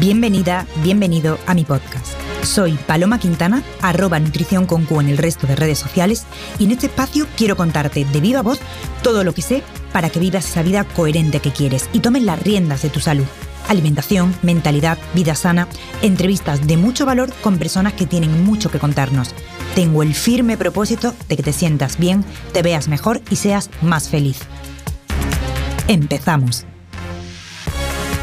Bienvenida, bienvenido a mi podcast. Soy Paloma Quintana, arroba nutrición con en el resto de redes sociales y en este espacio quiero contarte de viva voz todo lo que sé para que vivas esa vida coherente que quieres y tomes las riendas de tu salud. Alimentación, mentalidad, vida sana, entrevistas de mucho valor con personas que tienen mucho que contarnos. Tengo el firme propósito de que te sientas bien, te veas mejor y seas más feliz. Empezamos.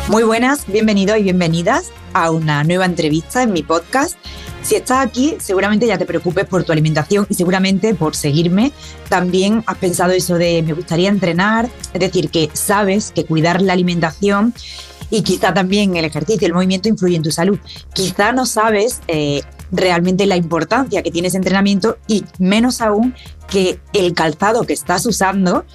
Muy buenas, bienvenidos y bienvenidas a una nueva entrevista en mi podcast. Si estás aquí, seguramente ya te preocupes por tu alimentación y seguramente por seguirme. También has pensado eso de me gustaría entrenar, es decir, que sabes que cuidar la alimentación y quizá también el ejercicio, el movimiento influye en tu salud. Quizá no sabes eh, realmente la importancia que tiene ese entrenamiento y menos aún que el calzado que estás usando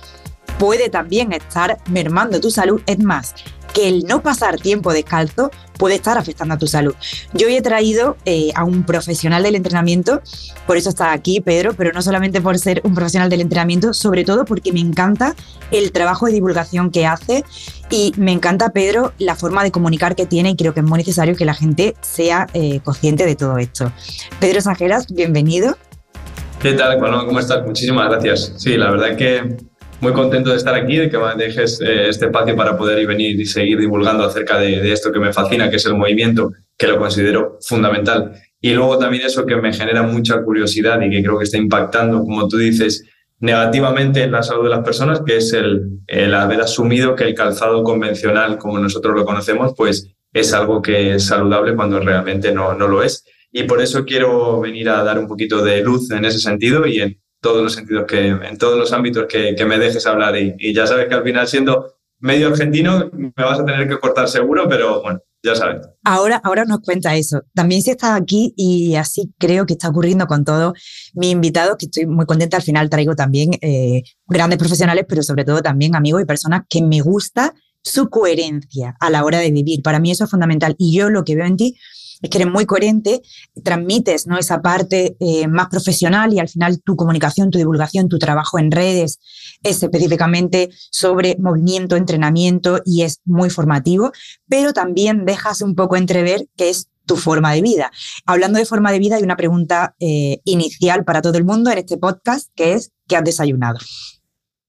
puede también estar mermando tu salud. Es más, que el no pasar tiempo descalzo puede estar afectando a tu salud. Yo hoy he traído eh, a un profesional del entrenamiento, por eso está aquí Pedro, pero no solamente por ser un profesional del entrenamiento, sobre todo porque me encanta el trabajo de divulgación que hace y me encanta Pedro la forma de comunicar que tiene y creo que es muy necesario que la gente sea eh, consciente de todo esto. Pedro Sajeras, bienvenido. ¿Qué tal? ¿Cómo estás? Muchísimas gracias. Sí, la verdad que muy contento de estar aquí, de que me dejes eh, este espacio para poder ir, venir y seguir divulgando acerca de, esto que me fascina, que es el movimiento, que lo considero fundamental. Y luego también eso que me genera mucha curiosidad y que creo que está impactando, como tú dices, negativamente en la salud de las personas, que es el, el haber asumido que el calzado convencional, como nosotros lo conocemos, pues es algo que es saludable cuando realmente no, no lo es. Y por eso quiero venir a dar un poquito de luz en ese sentido y en todos los sentidos, que, en todos los ámbitos que, me dejes hablar. Y, ya sabes que al final, siendo medio argentino, me vas a tener que cortar seguro, pero bueno, ya sabes. Ahora, ahora nos cuenta eso. También si estás aquí y así creo que está ocurriendo con todos mis invitados, que estoy muy contenta. Al final traigo también eh, grandes profesionales, pero sobre todo también amigos y personas que me gusta su coherencia a la hora de vivir. Para mí eso es fundamental. Y yo lo que veo en ti es que eres muy coherente, transmites ¿no? esa parte eh, más profesional y al final tu comunicación, tu divulgación, tu trabajo en redes es específicamente sobre movimiento, entrenamiento y es muy formativo, pero también dejas un poco entrever que es tu forma de vida. Hablando de forma de vida, hay una pregunta eh, inicial para todo el mundo en este podcast, que es, ¿qué has desayunado?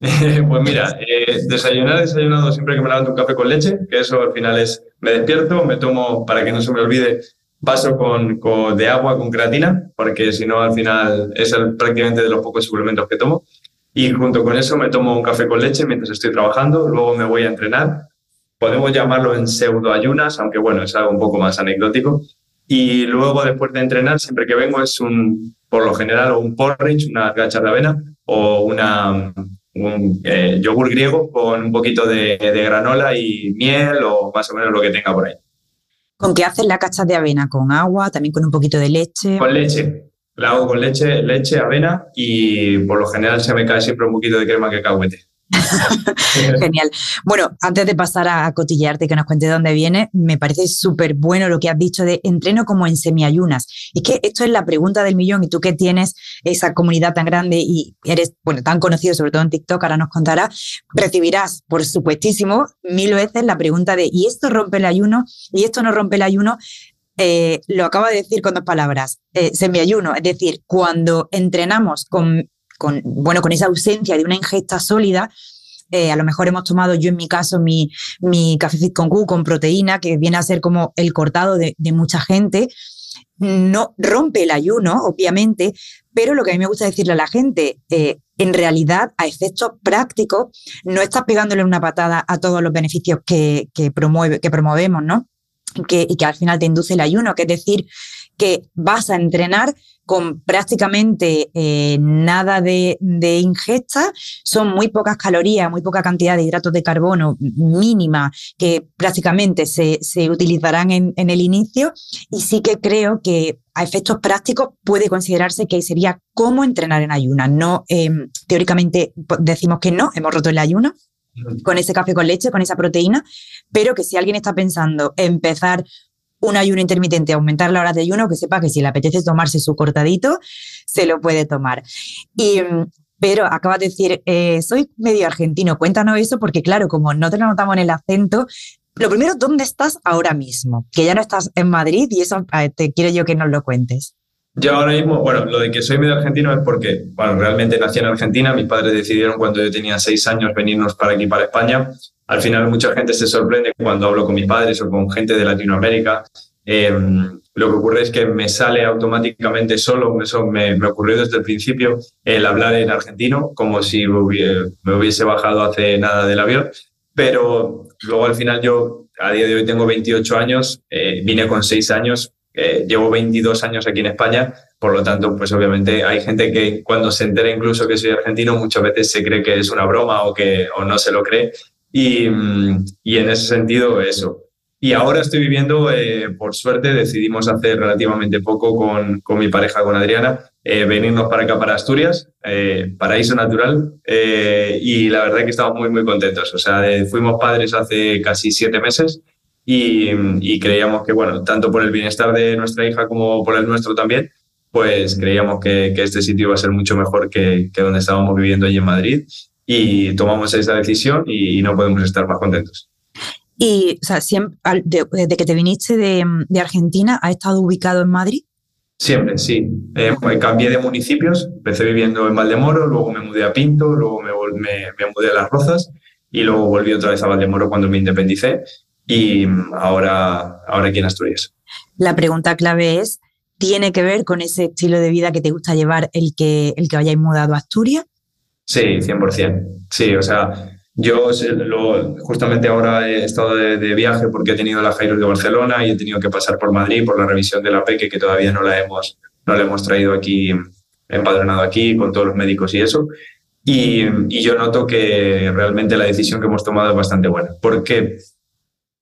pues mira, eh, desayunar, desayunado siempre que me levanto un café con leche, que eso al final es, me despierto, me tomo, para que no se me olvide, vaso con, de agua con creatina, porque si no, al final es prácticamente de los pocos suplementos que tomo. Y junto con eso me tomo un café con leche mientras estoy trabajando, luego me voy a entrenar. Podemos llamarlo en pseudo ayunas, aunque bueno, es algo un poco más anecdótico. Y luego, después de entrenar, siempre que vengo es un, por lo general, un porridge, una gacha de avena o una, un eh, yogur griego con un poquito de, de granola y miel o más o menos lo que tenga por ahí. ¿Con qué haces la cacha de avena? ¿Con agua? ¿También con un poquito de leche? Con leche. La hago con leche, leche, avena y por lo general se me cae siempre un poquito de crema que cacahuete. Genial. Bueno, antes de pasar a cotillearte, que nos cuente dónde viene, me parece súper bueno lo que has dicho de entreno como en semiayunas. Es que esto es la pregunta del millón y tú que tienes esa comunidad tan grande y eres, bueno, tan conocido, sobre todo en TikTok, ahora nos contará, recibirás, por supuestísimo, mil veces la pregunta de, ¿y esto rompe el ayuno? ¿Y esto no rompe el ayuno? Eh, lo acaba de decir con dos palabras, eh, semiayuno, es decir, cuando entrenamos con con, bueno, con esa ausencia de una ingesta sólida, eh, a lo mejor hemos tomado, yo en mi caso, mi, mi café con Q con proteína, que viene a ser como el cortado de, mucha gente. No rompe el ayuno, obviamente, pero lo que a mí me gusta decirle a la gente, eh, en realidad, a efectos prácticos, no estás pegándole una patada a todos los beneficios que, promueve, que promovemos, ¿no? Que, y que al final te induce el ayuno, que es decir, que vas a entrenar con prácticamente eh, nada de, ingesta, son muy pocas calorías, muy poca cantidad de hidratos de carbono mínima que prácticamente se, utilizarán en, el inicio y sí que creo que a efectos prácticos puede considerarse que sería como entrenar en ayunas. No, em, teóricamente decimos que no, hemos roto el ayuno, con ese café con leche, con esa proteína, pero que si alguien está pensando empezar un ayuno intermitente, aumentar la hora de ayuno, que sepa que si le apetece tomarse su cortadito, se lo puede tomar. Y, pero acabas de decir, eh, soy medio argentino, cuéntanos eso, porque claro, como no te lo notamos en el acento, lo primero, ¿dónde estás ahora mismo? Que ya no estás en Madrid y eso te quiero yo que nos lo cuentes. Yo ahora mismo, bueno, lo de que soy medio argentino es porque, bueno, realmente nací en Argentina, mis padres decidieron cuando yo tenía seis años venirnos para aquí, para España. Al final mucha gente se sorprende cuando hablo con mis padres o con gente de Latinoamérica. Em, lo que ocurre es que me sale automáticamente solo, eso me, me, ocurrió desde el principio, el hablar en argentino, como si me hubiese bajado hace nada del avión. Pero luego al final yo, a día de hoy tengo 28 años, eh, vine con seis años eh, llevo 22 años aquí en España, por lo tanto, pues obviamente hay gente que cuando se entera incluso que soy argentino, muchas veces se cree que es una broma o que o no se lo cree. Y, mm, y en ese sentido, eso. Y ahora estoy viviendo, eh, por suerte, decidimos hace relativamente poco con, con mi pareja, con Adriana, eh, venirnos para acá, para Asturias, paraíso natural. y la verdad que estamos muy, muy contentos. O sea, fuimos padres hace casi siete meses y, creíamos que, bueno, tanto por el bienestar de nuestra hija como por el nuestro también, pues creíamos que, este sitio iba a ser mucho mejor que, que, donde estábamos viviendo allí en Madrid y tomamos esa decisión y, no podemos estar más contentos. Y, o sea, siempre, desde que te viniste de, de Argentina, ¿has estado ubicado en Madrid? Siempre, sí. Eh, cambié de municipios, empecé viviendo en Valdemoro, luego me mudé a Pinto, luego me, me, me, mudé a Las Rozas y luego volví otra vez a Valdemoro cuando me independicé y ahora, ahora aquí en Asturias. La pregunta clave es, ¿tiene que ver con ese estilo de vida que te gusta llevar el que, el que hayáis mudado a Asturias? Sí, 100%. Sí, o sea, yo lo, justamente ahora he estado de, viaje porque he tenido la Jairo de Barcelona y he tenido que pasar por Madrid por la revisión de la PEque que todavía no la hemos, no la hemos traído aquí, empadronado aquí con todos los médicos y eso. Y, y yo noto que realmente la decisión que hemos tomado es bastante buena. Porque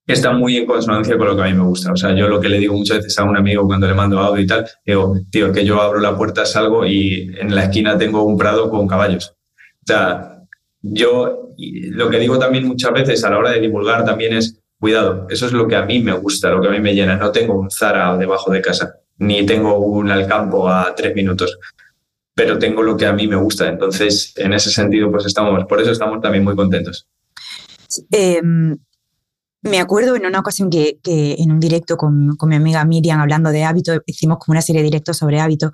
está muy en consonancia con lo que a mí me gusta. O sea, yo lo que le digo muchas veces a un amigo cuando le mando audio y tal, digo, tío, que yo abro la puerta, salgo y en la esquina tengo un prado con caballos. O sea, yo lo que digo también muchas veces a la hora de divulgar también es, cuidado, eso es lo que a mí me gusta, lo que a mí me llena. No tengo un Zara debajo de casa, ni tengo un Alcampo a tres minutos, pero tengo lo que a mí me gusta. Entonces, en ese sentido, pues estamos, por eso estamos también muy contentos. Eh, me acuerdo en una ocasión que, en un directo con, mi amiga Miriam hablando de hábitos, hicimos como una serie de directos sobre hábitos.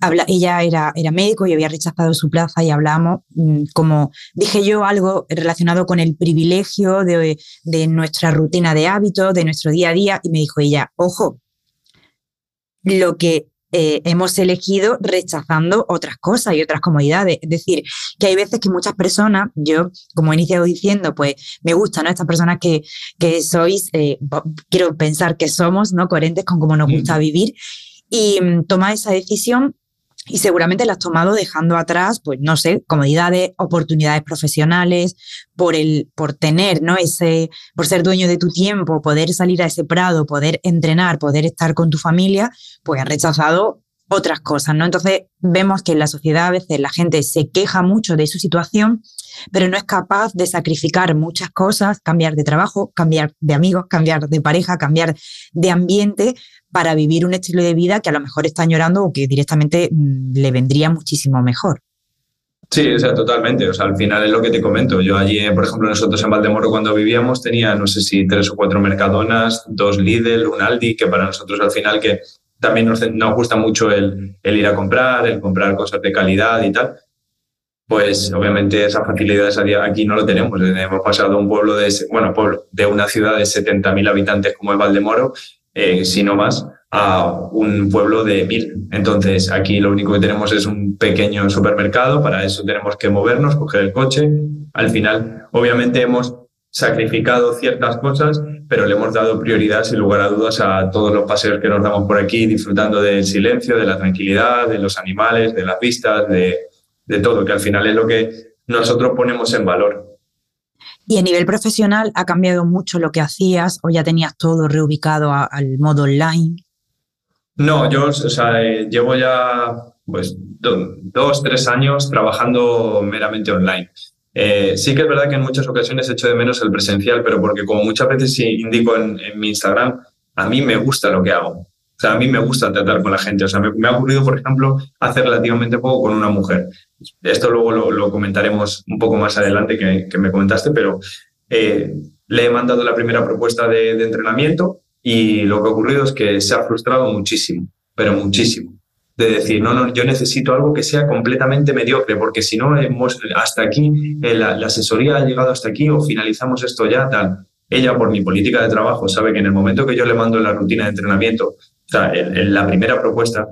Habla, ella era, era médico y había rechazado su plaza y hablábamos mm, como, dije yo, algo relacionado con el privilegio de, de nuestra rutina de hábitos, de nuestro día a día, y me dijo ella, ojo, lo que eh, hemos elegido rechazando otras cosas y otras comodidades. Es decir, que hay veces que muchas personas, yo como he iniciado diciendo, pues me gustan ¿no? estas personas que, que sois, eh, quiero pensar que somos ¿no? coherentes con cómo nos gusta vivir y mm, toma esa decisión y seguramente la has tomado dejando atrás, pues no sé, comodidades, oportunidades profesionales, por el, por tener, ¿no? Ese, por ser dueño de tu tiempo, poder salir a ese prado, poder entrenar, poder estar con tu familia, pues has rechazado otras cosas, ¿no? Entonces vemos que en la sociedad a veces la gente se queja mucho de su situación, pero no es capaz de sacrificar muchas cosas, cambiar de trabajo, cambiar de amigos, cambiar de pareja, cambiar de ambiente para vivir un estilo de vida que a lo mejor está añorando o que directamente mm, le vendría muchísimo mejor. Sí, o sea, totalmente. O sea, al final es lo que te comento. Yo allí, por ejemplo, nosotros en Valdemoro cuando vivíamos tenía, no sé si tres o cuatro Mercadonas, dos Lidl, un Aldi, que para nosotros al final que también nos, nos gusta mucho el, ir a comprar, el comprar cosas de calidad y tal. Pues obviamente esas facilidades aquí no lo tenemos. Hemos pasado de un pueblo de, bueno, pueblo, de una ciudad de 70.000 habitantes como es Valdemoro eh, sino más a un pueblo de mil. Entonces, aquí lo único que tenemos es un pequeño supermercado, para eso tenemos que movernos, coger el coche. Al final, obviamente hemos sacrificado ciertas cosas, pero le hemos dado prioridad, sin lugar a dudas, a todos los paseos que nos damos por aquí, disfrutando del silencio, de la tranquilidad, de los animales, de las vistas, de, de todo, que al final es lo que nosotros ponemos en valor. Y a nivel profesional, ¿ha cambiado mucho lo que hacías o ya tenías todo reubicado al modo online? No, yo o sea, eh, llevo ya pues, dos, tres años trabajando meramente online. Eh, sí que es verdad que en muchas ocasiones echo de menos el presencial, pero porque como muchas veces indico en, en mi Instagram, a mí me gusta lo que hago. O sea, a mí me gusta tratar con la gente. O sea, me, ha ocurrido, por ejemplo, hace relativamente poco con una mujer. Esto luego lo, comentaremos un poco más adelante que, me comentaste, pero eh, le he mandado la primera propuesta de, de entrenamiento y lo que ha ocurrido es que se ha frustrado muchísimo, pero muchísimo de decir, no, no, yo necesito algo que sea completamente mediocre, porque si no, hemos, hasta aquí, eh, la, asesoría ha llegado hasta aquí o finalizamos esto ya, tal. Ella, por mi política de trabajo, sabe que en el momento que yo le mando la rutina de entrenamiento, o sea, en, la primera propuesta,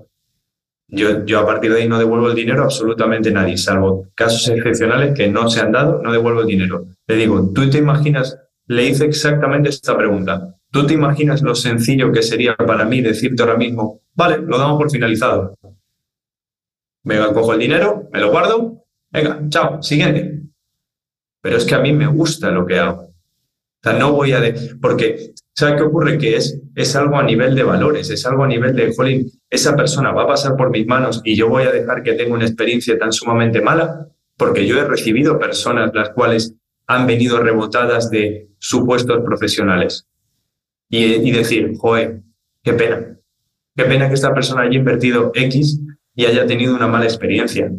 yo, yo a partir de ahí no devuelvo el dinero a absolutamente nadie, salvo casos excepcionales que no se han dado, no devuelvo el dinero. Le digo, ¿tú te imaginas? Le hice exactamente esta pregunta. ¿Tú te imaginas lo sencillo que sería para mí decirte ahora mismo, vale, lo damos por finalizado? Venga, cojo el dinero, me lo guardo, venga, chao, siguiente. Pero es que a mí me gusta lo que hago. O sea, no voy a... Porque, ¿sabes qué ocurre? Que es, es algo a nivel de valores, es algo a nivel de, jolín, esa persona va a pasar por mis manos y yo voy a dejar que tenga una experiencia tan sumamente mala, porque yo he recibido personas las cuales han venido rebotadas de supuestos profesionales y, decir, joder, qué pena. Qué pena que esta persona haya invertido X y haya tenido una mala experiencia.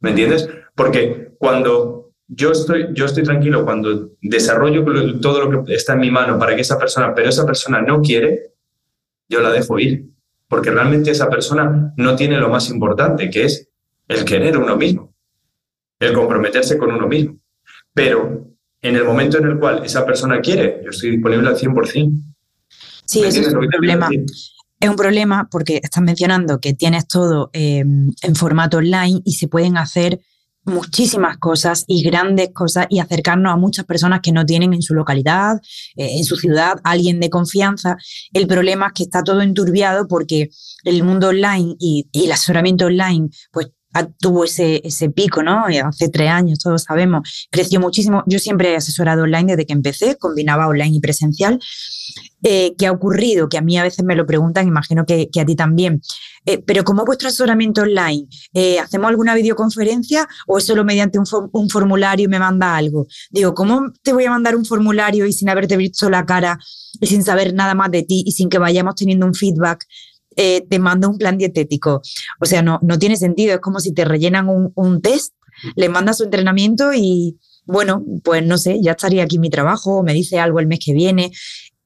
¿Me entiendes? Porque cuando yo estoy, yo estoy tranquilo, cuando desarrollo todo lo que está en mi mano para que esa persona, pero esa persona no quiere, yo la dejo ir. Porque realmente esa persona no tiene lo más importante, que es el querer uno mismo, el comprometerse con uno mismo. Pero en el momento en el cual esa persona quiere, yo estoy disponible al 100%. Sí, eso es un problema. Es un problema porque estás mencionando que tienes todo em, en formato online y se pueden hacer muchísimas cosas y grandes cosas y acercarnos a muchas personas que no tienen en su localidad, eh, en su ciudad, alguien de confianza. El problema es que está todo enturbiado porque el mundo online y, y el asesoramiento online, pues tuvo ese, ese pico, ¿no? Eh, hace tres años, todos sabemos, creció muchísimo. Yo siempre he asesorado online desde que empecé, combinaba online y presencial. Eh, ¿Qué ha ocurrido? Que a mí a veces me lo preguntan, imagino que, a ti también. Eh, pero ¿cómo es vuestro asesoramiento online? ¿Hacemos alguna videoconferencia o es solo mediante un, un, formulario y me manda algo? Digo, ¿cómo te voy a mandar un formulario y sin haberte visto la cara y sin saber nada más de ti y sin que vayamos teniendo un feedback eh, te mando un plan dietético. O sea, no, no tiene sentido. Es como si te rellenan un, test, le mandas su entrenamiento y, bueno, pues no sé, ya estaría aquí mi trabajo, me dice algo el mes que viene.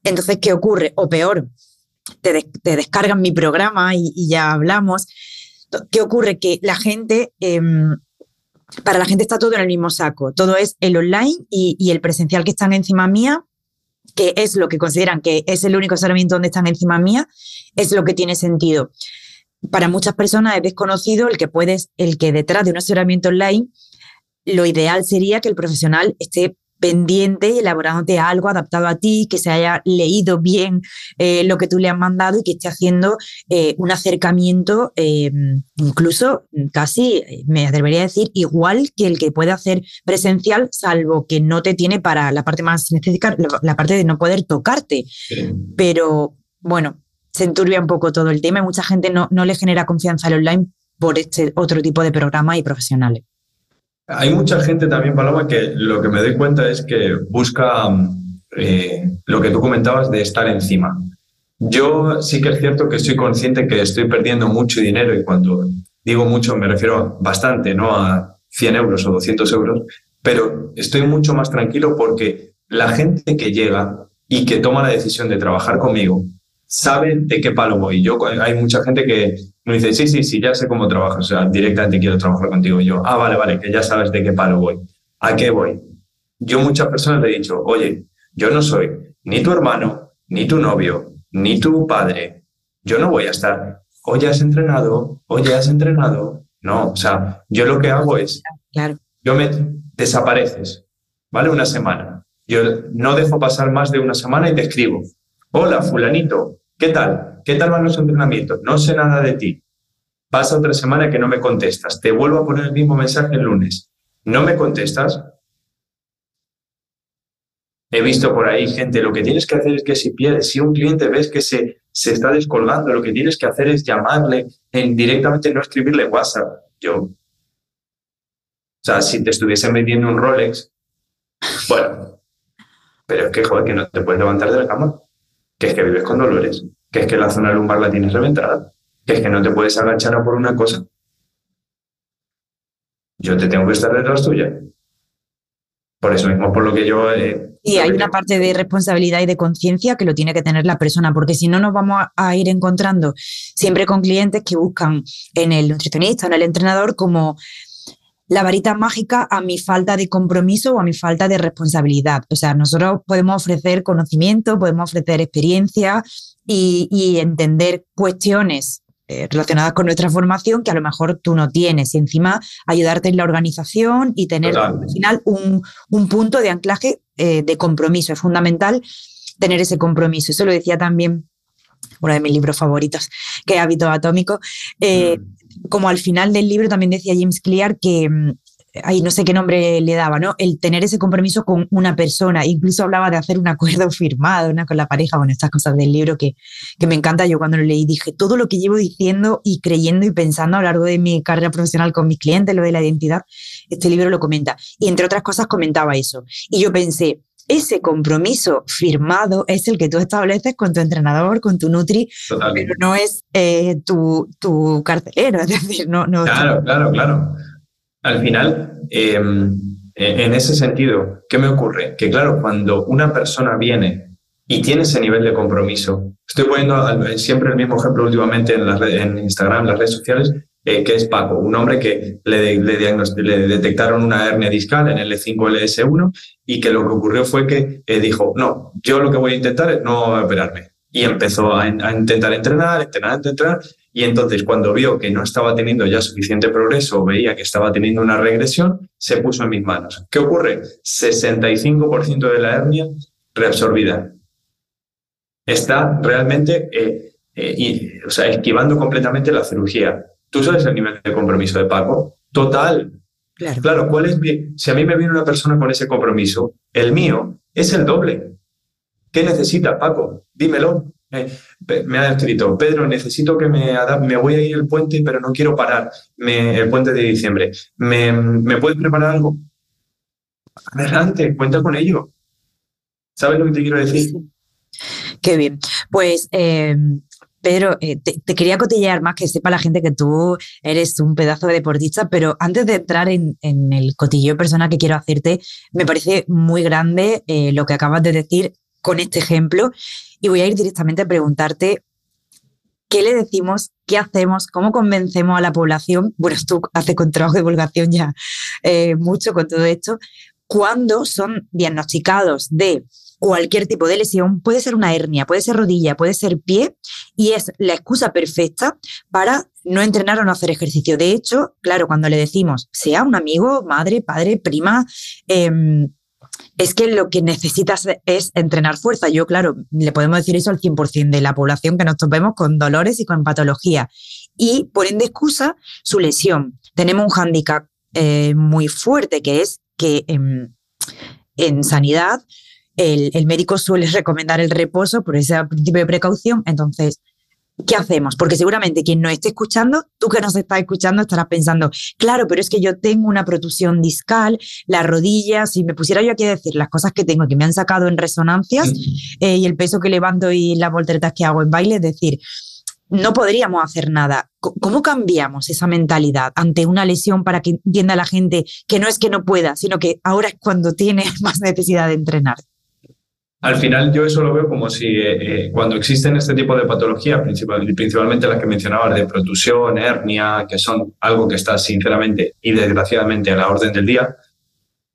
Entonces, ¿qué ocurre? O peor, te, descargan mi programa y, ya hablamos. ¿Qué ocurre? Que la gente, em, para la gente está todo en el mismo saco. Todo es el online y, el presencial que están encima mía que es lo que consideran que es el único asesoramiento donde están encima mía, es lo que tiene sentido. Para muchas personas es desconocido el que puedes, el que detrás de un asesoramiento online, lo ideal sería que el profesional esté pendiente, elaborándote algo adaptado a ti, que se haya leído bien eh, lo que tú le has mandado y que esté haciendo eh, un acercamiento, eh, incluso casi, me atrevería a decir, igual que el que puede hacer presencial, salvo que no te tiene para la parte más estética, la, parte de no poder tocarte. Pero bueno, se enturbia un poco todo el tema y mucha gente no, no le genera confianza al online por este otro tipo de programas y profesionales. Hay mucha gente también, Paloma, que lo que me doy cuenta es que busca eh, lo que tú comentabas de estar encima. Yo sí que es cierto que estoy consciente que estoy perdiendo mucho dinero y cuando digo mucho me refiero bastante, no a 100 euros o 200 euros, pero estoy mucho más tranquilo porque la gente que llega y que toma la decisión de trabajar conmigo sabe de qué palo voy. Yo, hay mucha gente que me dice, sí, sí, sí, ya sé cómo trabajas, o sea, directamente quiero trabajar contigo. Y yo, ah, vale, vale, que ya sabes de qué palo voy. ¿A qué voy? Yo muchas personas le he dicho, oye, yo no soy ni tu hermano, ni tu novio, ni tu padre. Yo no voy a estar, oye, has entrenado, oye, has entrenado. No, o sea, yo lo que hago es, claro. yo me desapareces, ¿vale? Una semana. Yo no dejo pasar más de una semana y te escribo. Hola, fulanito, ¿qué tal? ¿Qué tal van los entrenamientos? No sé nada de ti. Pasa otra semana que no me contestas. Te vuelvo a poner el mismo mensaje el lunes. No me contestas. He visto por ahí gente, lo que tienes que hacer es que si pierdes, si un cliente ves que se, se está descolgando, lo que tienes que hacer es llamarle en, directamente, no escribirle WhatsApp. Yo, o sea, si te estuviesen vendiendo un Rolex, bueno, pero es que, joder, que no te puedes levantar de la cama, que es que vives con dolores que es que la zona lumbar la tienes reventada, que es que no te puedes agachar a por una cosa. Yo te tengo que estar detrás tuya. Por eso mismo, por lo que yo... Eh, y hay una parte de responsabilidad y de conciencia que lo tiene que tener la persona, porque si no nos vamos a, ir encontrando siempre con clientes que buscan en el nutricionista, en el entrenador, como la varita mágica a mi falta de compromiso o a mi falta de responsabilidad. O sea, nosotros podemos ofrecer conocimiento, podemos ofrecer experiencia y, y entender cuestiones eh, relacionadas con nuestra formación que a lo mejor tú no tienes y encima ayudarte en la organización y tener al final un, un, punto de anclaje eh, de compromiso. Es fundamental tener ese compromiso. Eso lo decía también uno de mis libros favoritos, que es Hábito Atómico. Eh, mm. Como al final del libro también decía James Clear que mm, ahí no sé qué nombre le daba, ¿no? El tener ese compromiso con una persona, incluso hablaba de hacer un acuerdo firmado ¿no? con la pareja, bueno, estas cosas del libro que, que me encanta. Yo cuando lo leí dije, todo lo que llevo diciendo y creyendo y pensando a lo largo de mi carrera profesional con mis clientes, lo de la identidad, este libro lo comenta. Y entre otras cosas comentaba eso. Y yo pensé, ese compromiso firmado es el que tú estableces con tu entrenador, con tu Nutri, pero no es eh, tu, tu carcelero, es decir, no... no claro, claro, claro. Al final, em, e, en ese sentido, ¿qué me ocurre? Que claro, cuando una persona viene y tiene ese nivel de compromiso, estoy poniendo siempre el mismo ejemplo últimamente en, las en Instagram, en las redes sociales, eh, que es Paco, un hombre que le, le, detectaron una hernia discal en L5-LS1 y que lo que ocurrió fue que eh, dijo, no, yo lo que voy a intentar es no operarme. Y empezó a, a intentar entrenar, entrenar, entrenar, y entonces cuando vio que no estaba teniendo ya suficiente progreso o veía que estaba teniendo una regresión, se puso en mis manos. ¿Qué ocurre? 65% de la hernia reabsorbida. Está realmente eh, eh, o sea, esquivando completamente la cirugía. ¿Tú sabes el nivel de compromiso de Paco? Total. Claro. claro, ¿cuál es si a mí me viene una persona con ese compromiso, el mío es el doble. ¿Qué necesita Paco? Dímelo me ha escrito, Pedro, necesito que me me voy a ir el puente, pero no quiero parar, el puente de diciembre. ¿Me, ¿Me puedes preparar algo? Adelante, cuenta con ello. ¿Sabes lo que te quiero decir? Qué bien. Pues, eh, Pedro, eh, te, quería cotillear más que sepa la gente que tú eres un pedazo de deportista, pero antes de entrar en, el cotillo personal que quiero hacerte, me parece muy grande eh, lo que acabas de decir con este ejemplo y voy a ir directamente a preguntarte qué le decimos, qué hacemos, cómo convencemos a la población. Bueno, tú haces con trabajo de divulgación ya eh, mucho con todo esto. Cuando son diagnosticados de cualquier tipo de lesión, puede ser una hernia, puede ser rodilla, puede ser pie, y es la excusa perfecta para no entrenar o no hacer ejercicio. De hecho, claro, cuando le decimos, sea un amigo, madre, padre, prima, eh, es que lo que necesitas es entrenar fuerza. Yo, claro, le podemos decir eso al 100% de la población que nos topemos con dolores y con patología. Y ponen de excusa su lesión. Tenemos un hándicap eh, muy fuerte que es que en, sanidad el, el, médico suele recomendar el reposo por ese principio de precaución. Entonces, ¿qué hacemos? Porque seguramente quien nos esté escuchando, tú que nos estás escuchando, estarás pensando, claro, pero es que yo tengo una protusión discal, las rodillas, si me pusiera yo aquí a decir las cosas que tengo que me han sacado en resonancias eh, y el peso que levanto y las volteretas que hago en baile, es decir, no podríamos hacer nada. ¿Cómo cambiamos esa mentalidad ante una lesión para que entienda la gente que no es que no pueda, sino que ahora es cuando tiene más necesidad de entrenar? Al final yo eso lo veo como si eh, eh, cuando existen este tipo de patologías, principalmente las que mencionabas de protusión, hernia, que son algo que está sinceramente y desgraciadamente a la orden del día,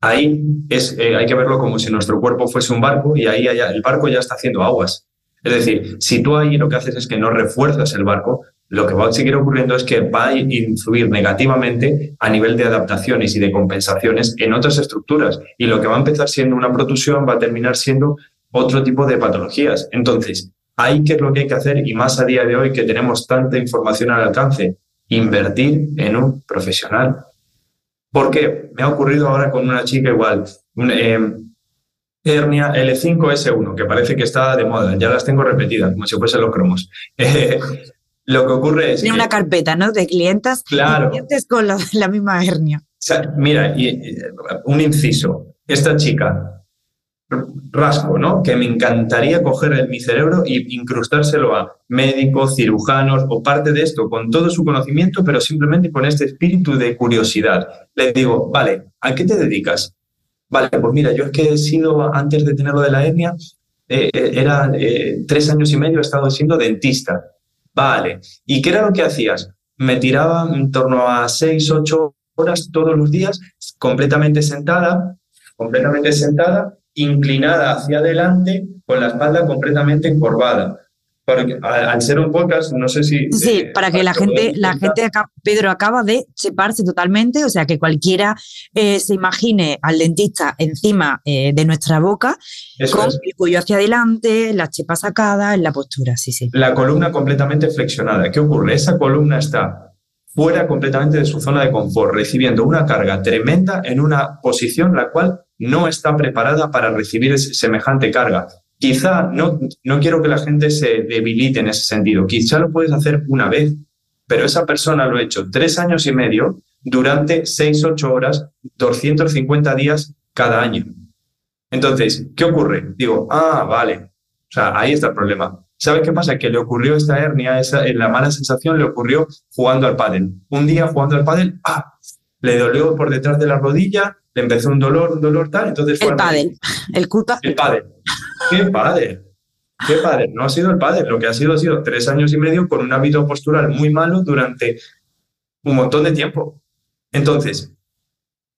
ahí es, eh, hay que verlo como si nuestro cuerpo fuese un barco y ahí el barco ya está haciendo aguas. Es decir, si tú ahí lo que haces es que no refuerzas el barco, lo que va a seguir ocurriendo es que va a influir negativamente a nivel de adaptaciones y de compensaciones en otras estructuras. Y lo que va a empezar siendo una protusión va a terminar siendo otro tipo de patologías. Entonces, hay que es lo que hay que hacer y más a día de hoy que tenemos tanta información al alcance, invertir en un profesional. ¿Por qué? Me ha ocurrido ahora con una chica igual, eh, hernia L5S1, que parece que está de moda, ya las tengo repetidas, como si fuesen los cromos. Eh, lo que ocurre es... Tiene una carpeta, ¿no? De clientas, claro. clientes con la, la misma hernia. mira, y, un inciso. Esta chica rasgo, ¿no? Que me encantaría coger mi cerebro e incrustárselo a médicos, cirujanos o parte de esto con todo su conocimiento, pero simplemente con este espíritu de curiosidad. Le digo, vale, ¿a qué te dedicas? Vale, pues mira, yo es que he sido, antes de tenerlo de la hernia, eh, eh, era eh, tres años y medio he estado siendo dentista. Vale. ¿Y qué era lo que hacías? Me tiraba en torno a seis, ocho horas todos los días, completamente sentada, completamente sentada, inclinada hacia adelante, con la espalda completamente encorvada. Porque al ser un podcast, no sé si... Sí, eh, para que la gente, la gente, Pedro acaba de separarse totalmente, o sea, que cualquiera eh, se imagine al dentista encima eh, de nuestra boca, con el cuello hacia adelante, la chepa sacada, en la postura, sí, sí. La columna completamente flexionada. ¿Qué ocurre? Esa columna está fuera completamente de su zona de confort, recibiendo una carga tremenda en una posición la cual no está preparada para recibir semejante carga. Quizá no, no quiero que la gente se debilite en ese sentido, quizá lo puedes hacer una vez, pero esa persona lo ha hecho tres años y medio durante seis, ocho horas, 250 días cada año. Entonces, ¿qué ocurre? Digo, ah, vale. O sea, ahí está el problema. ¿Sabes qué pasa? Que le ocurrió esta hernia, esa, la mala sensación le ocurrió jugando al pádel. Un día jugando al pádel, ¡ah! Le dolió por detrás de la rodilla, le empezó un dolor, un dolor tal, entonces El pádel, el culpa. El pádel. ¿Qué pádel? ¿Qué pádel? No ha sido el pádel, lo que ha sido ha sido tres años y medio con un hábito postural muy malo durante un montón de tiempo. Entonces,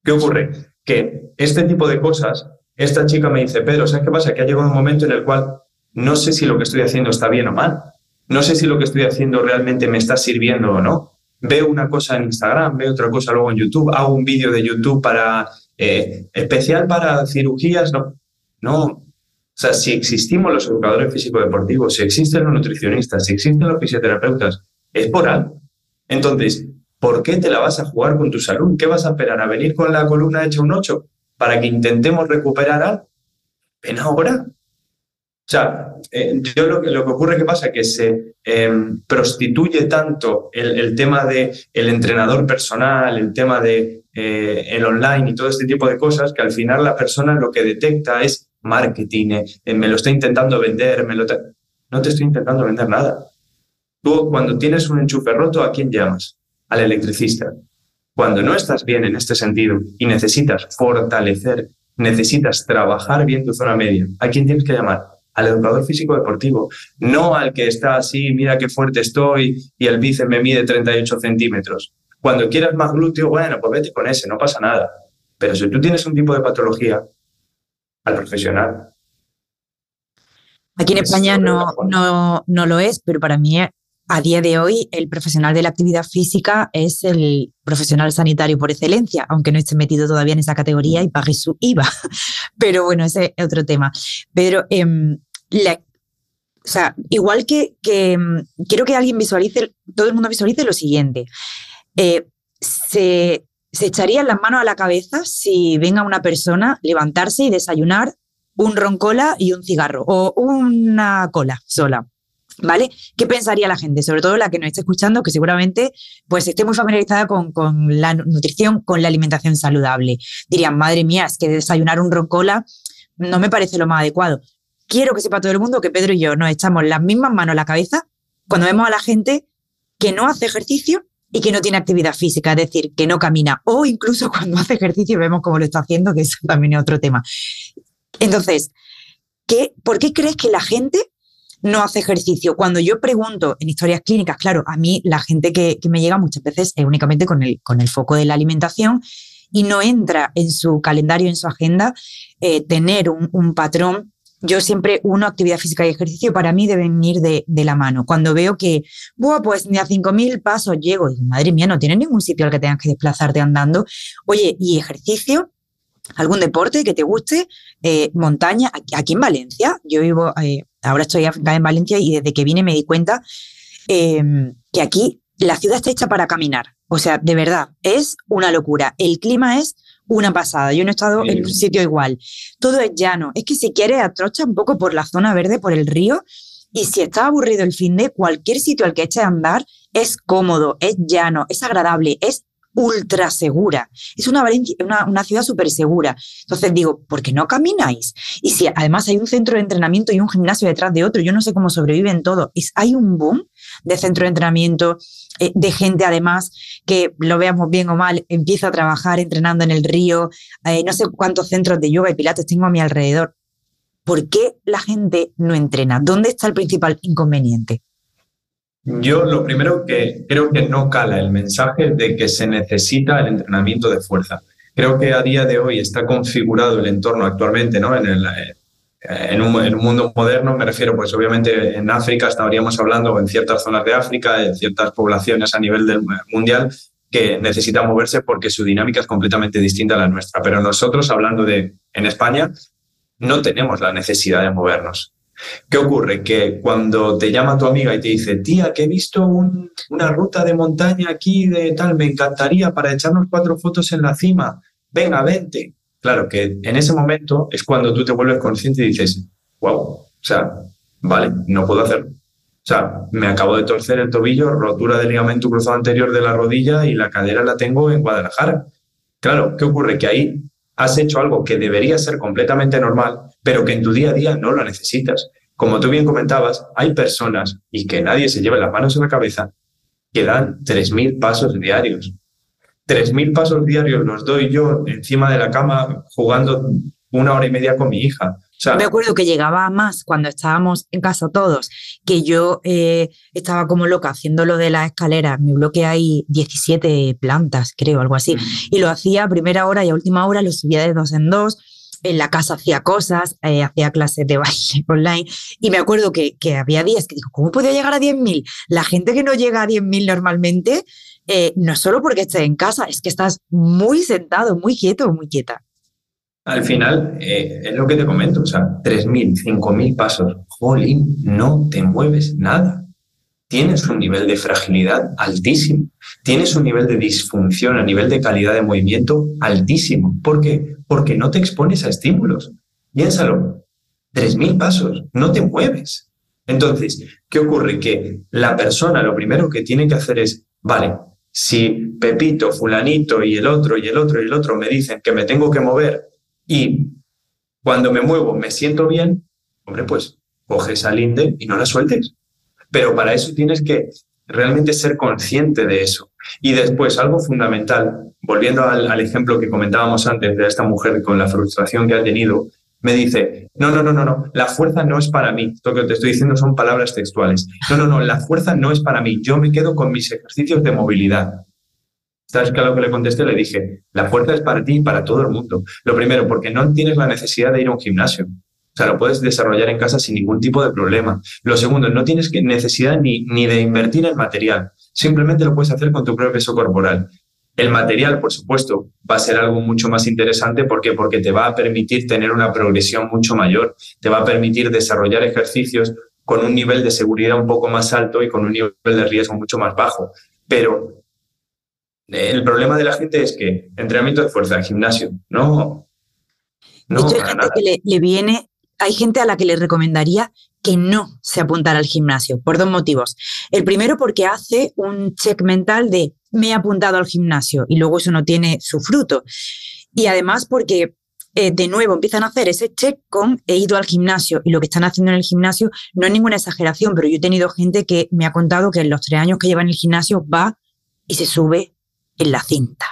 ¿qué ocurre? Que este tipo de cosas, esta chica me dice, Pedro, ¿sabes qué pasa? Que ha llegado un momento en el cual no sé si lo que estoy haciendo está bien o mal. No sé si lo que estoy haciendo realmente me está sirviendo o no. Veo una cosa en Instagram, veo otra cosa luego en YouTube, hago un vídeo de YouTube para eh, especial para cirugías. No, no. O sea, si existimos los educadores físico-deportivos, si existen los nutricionistas, si existen los fisioterapeutas, es por algo. Entonces, ¿por qué te la vas a jugar con tu salud? ¿Qué vas a esperar? ¿A venir con la columna hecha un 8 para que intentemos recuperar algo? Ven ahora, o sea, eh, yo lo que, lo que ocurre que pasa que se em, prostituye tanto el, tema del el entrenador personal, el tema de eh, el online y todo este tipo de cosas, que al final la persona lo que detecta es marketing, eh, me lo está intentando vender, me lo no te estoy intentando vender nada. Tú cuando tienes un enchufe roto, ¿a quién llamas? Al electricista. Cuando no estás bien en este sentido y necesitas fortalecer, necesitas trabajar bien tu zona media, ¿a quién tienes que llamar? Al educador físico deportivo, no al que está así, mira qué fuerte estoy y el bíceps me mide 38 centímetros. Cuando quieras más glúteo, bueno, pues vete con ese, no pasa nada. Pero si tú tienes un tipo de patología, al profesional. Aquí en España no, no, no lo es, pero para mí a día de hoy el profesional de la actividad física es el profesional sanitario por excelencia, aunque no esté metido todavía en esa categoría y pague su IVA. Pero bueno, ese es otro tema. Pero em, o sea, igual que, em, quiero que alguien visualice, todo el mundo visualice lo siguiente. Eh, se, se echaría las manos a la cabeza si venga una persona levantarse y desayunar un roncola y un cigarro o una cola sola. ¿Vale? ¿Qué pensaría la gente? Sobre todo la que nos está escuchando, que seguramente pues esté muy familiarizada con, con, la nutrición, con la alimentación saludable. Dirían, madre mía, es que desayunar un roncola no me parece lo más adecuado. Quiero que sepa todo el mundo que Pedro y yo nos echamos las mismas manos a la cabeza cuando vemos a la gente que no hace ejercicio y que no tiene actividad física, es decir, que no camina, o incluso cuando hace ejercicio vemos cómo lo está haciendo, que eso también es otro tema. Entonces, ¿qué, ¿por qué crees que la gente no hace ejercicio. Cuando yo pregunto en historias clínicas, claro, a mí la gente que, me llega muchas veces es únicamente con el, con el foco de la alimentación y no entra en su calendario, en su agenda, eh, tener un, patrón. Yo siempre uno actividad física y ejercicio para mí deben ir de, la mano. Cuando veo que, Buah, pues ni a 5.000 pasos llego, y madre mía, no tienes ningún sitio al que tengas que desplazarte andando. Oye, ¿y ejercicio? ¿Algún deporte que te guste? Eh, montaña, aquí, en Valencia, yo vivo, eh, ahora estoy en Valencia y desde que vine me di cuenta em, que aquí la ciudad está hecha para caminar. O sea, de verdad, es una locura. El clima es una pasada. Yo no he estado en un sitio igual. Todo es llano. Es que si quieres, atrocha un poco por la zona verde, por el río. Y si está aburrido el fin de, cualquier sitio al que eches a andar es cómodo, es llano, es agradable, es ultra segura. Es una, una, ciudad súper segura. Entonces digo, ¿por qué no camináis? Y si además hay un centro de entrenamiento y un gimnasio detrás de otro, yo no sé cómo sobreviven todo. Es, hay un boom de centro de entrenamiento, eh, de gente además que lo veamos bien o mal, empieza a trabajar entrenando en el río, eh, no sé cuántos centros de yoga y pilates tengo a mi alrededor. ¿Por qué la gente no entrena? ¿Dónde está el principal inconveniente? Yo lo primero que creo que no cala el mensaje de que se necesita el entrenamiento de fuerza. Creo que a día de hoy está configurado el entorno actualmente, ¿no? En, el, eh, un, mundo moderno, me refiero, pues obviamente en África estaríamos hablando, en ciertas zonas de África, en ciertas poblaciones a nivel del mundial, que necesitan moverse porque su dinámica es completamente distinta a la nuestra. Pero nosotros, hablando de en España, no tenemos la necesidad de movernos. ¿Qué ocurre? Que cuando te llama tu amiga y te dice, tía, que he visto una ruta de montaña aquí de tal, me encantaría para echarnos cuatro fotos en la cima, venga, vente. Claro que en ese momento es cuando tú te vuelves consciente y dices, wow, o sea, vale, no puedo hacerlo. O sea, me acabo de torcer el tobillo, rotura del ligamento cruzado anterior de la rodilla y la cadera la tengo en Guadalajara. Claro, ¿qué ocurre? Que ahí has hecho algo que debería ser completamente normal, pero que en tu día a día no lo necesitas. Como tú bien comentabas, hay personas, y que nadie se lleve las manos en la cabeza, que dan 3.000 pasos diarios. 3.000 pasos diarios los doy yo encima de la cama jugando una hora y media con mi hija. Me acuerdo que llegaba más cuando estábamos en casa todos, que yo eh, estaba como loca haciendo lo de las escaleras. Mi bloque hay 17 plantas, creo, algo así. Y lo hacía a primera hora y a última hora lo subía de dos en dos. En la casa hacía cosas, eh, hacía clases de baile online. Y me acuerdo que, que había días que digo, ¿cómo podía llegar a 10.000? La gente que no llega a 10.000 normalmente, eh, no solo porque estés en casa, es que estás muy sentado, muy quieto, muy quieta al final eh, es lo que te comento, o sea, 3.000, 5.000 pasos, jolín, no te mueves nada. Tienes un nivel de fragilidad altísimo, tienes un nivel de disfunción a nivel de calidad de movimiento altísimo. ¿Por qué? Porque no te expones a estímulos. Piénsalo, 3.000 pasos, no te mueves. Entonces, ¿qué ocurre? Que la persona lo primero que tiene que hacer es, vale, si Pepito, fulanito y el otro y el otro y el otro me dicen que me tengo que mover y cuando me muevo me siento bien, hombre, pues coges esa linde y no la sueltes. Pero para eso tienes que realmente ser consciente de eso. Y después, algo fundamental, volviendo al, ejemplo que comentábamos antes de esta mujer con la frustración que ha tenido, me dice, no, no, no, no, no, la fuerza no es para mí. Lo que te estoy diciendo son palabras textuales. No, no, no, la fuerza no es para mí. Yo me quedo con mis ejercicios de movilidad. ¿Sabes qué lo que le contesté? Le dije, la fuerza es para ti y para todo el mundo. Lo primero, porque no tienes la necesidad de ir a un gimnasio. O sea, lo puedes desarrollar en casa sin ningún tipo de problema. Lo segundo, no tienes necesidad ni, ni de invertir en material. Simplemente lo puedes hacer con tu propio peso corporal. El material, por supuesto, va a ser algo mucho más interesante. ¿Por qué? Porque te va a permitir tener una progresión mucho mayor. Te va a permitir desarrollar ejercicios con un nivel de seguridad un poco más alto y con un nivel de riesgo mucho más bajo. Pero el problema de la gente es que entrenamiento de fuerza, gimnasio, no. no hay gente que le, viene, hay gente a la que le recomendaría que no se apuntara al gimnasio, por dos motivos. El primero, porque hace un check mental de me he apuntado al gimnasio y luego eso no tiene su fruto. Y además porque eh, de nuevo empiezan a hacer ese check con he ido al gimnasio y lo que están haciendo en el gimnasio no es ninguna exageración, pero yo he tenido gente que me ha contado que en los tres años que lleva en el gimnasio va y se sube en la cinta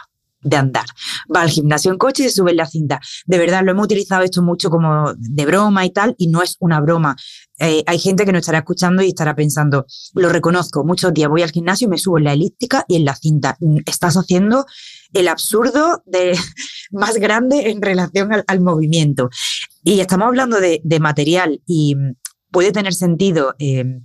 de andar. Va al gimnasio en coche y se sube en la cinta. De verdad, lo hemos utilizado esto mucho como de broma y tal, y no es una broma. Eh, hay gente que nos estará escuchando y estará pensando, lo reconozco, muchos días voy al gimnasio y me subo en la elíptica y en la cinta. Estás haciendo el absurdo de, más grande en relación al, movimiento. Y estamos hablando de, material y puede tener sentido. Eh,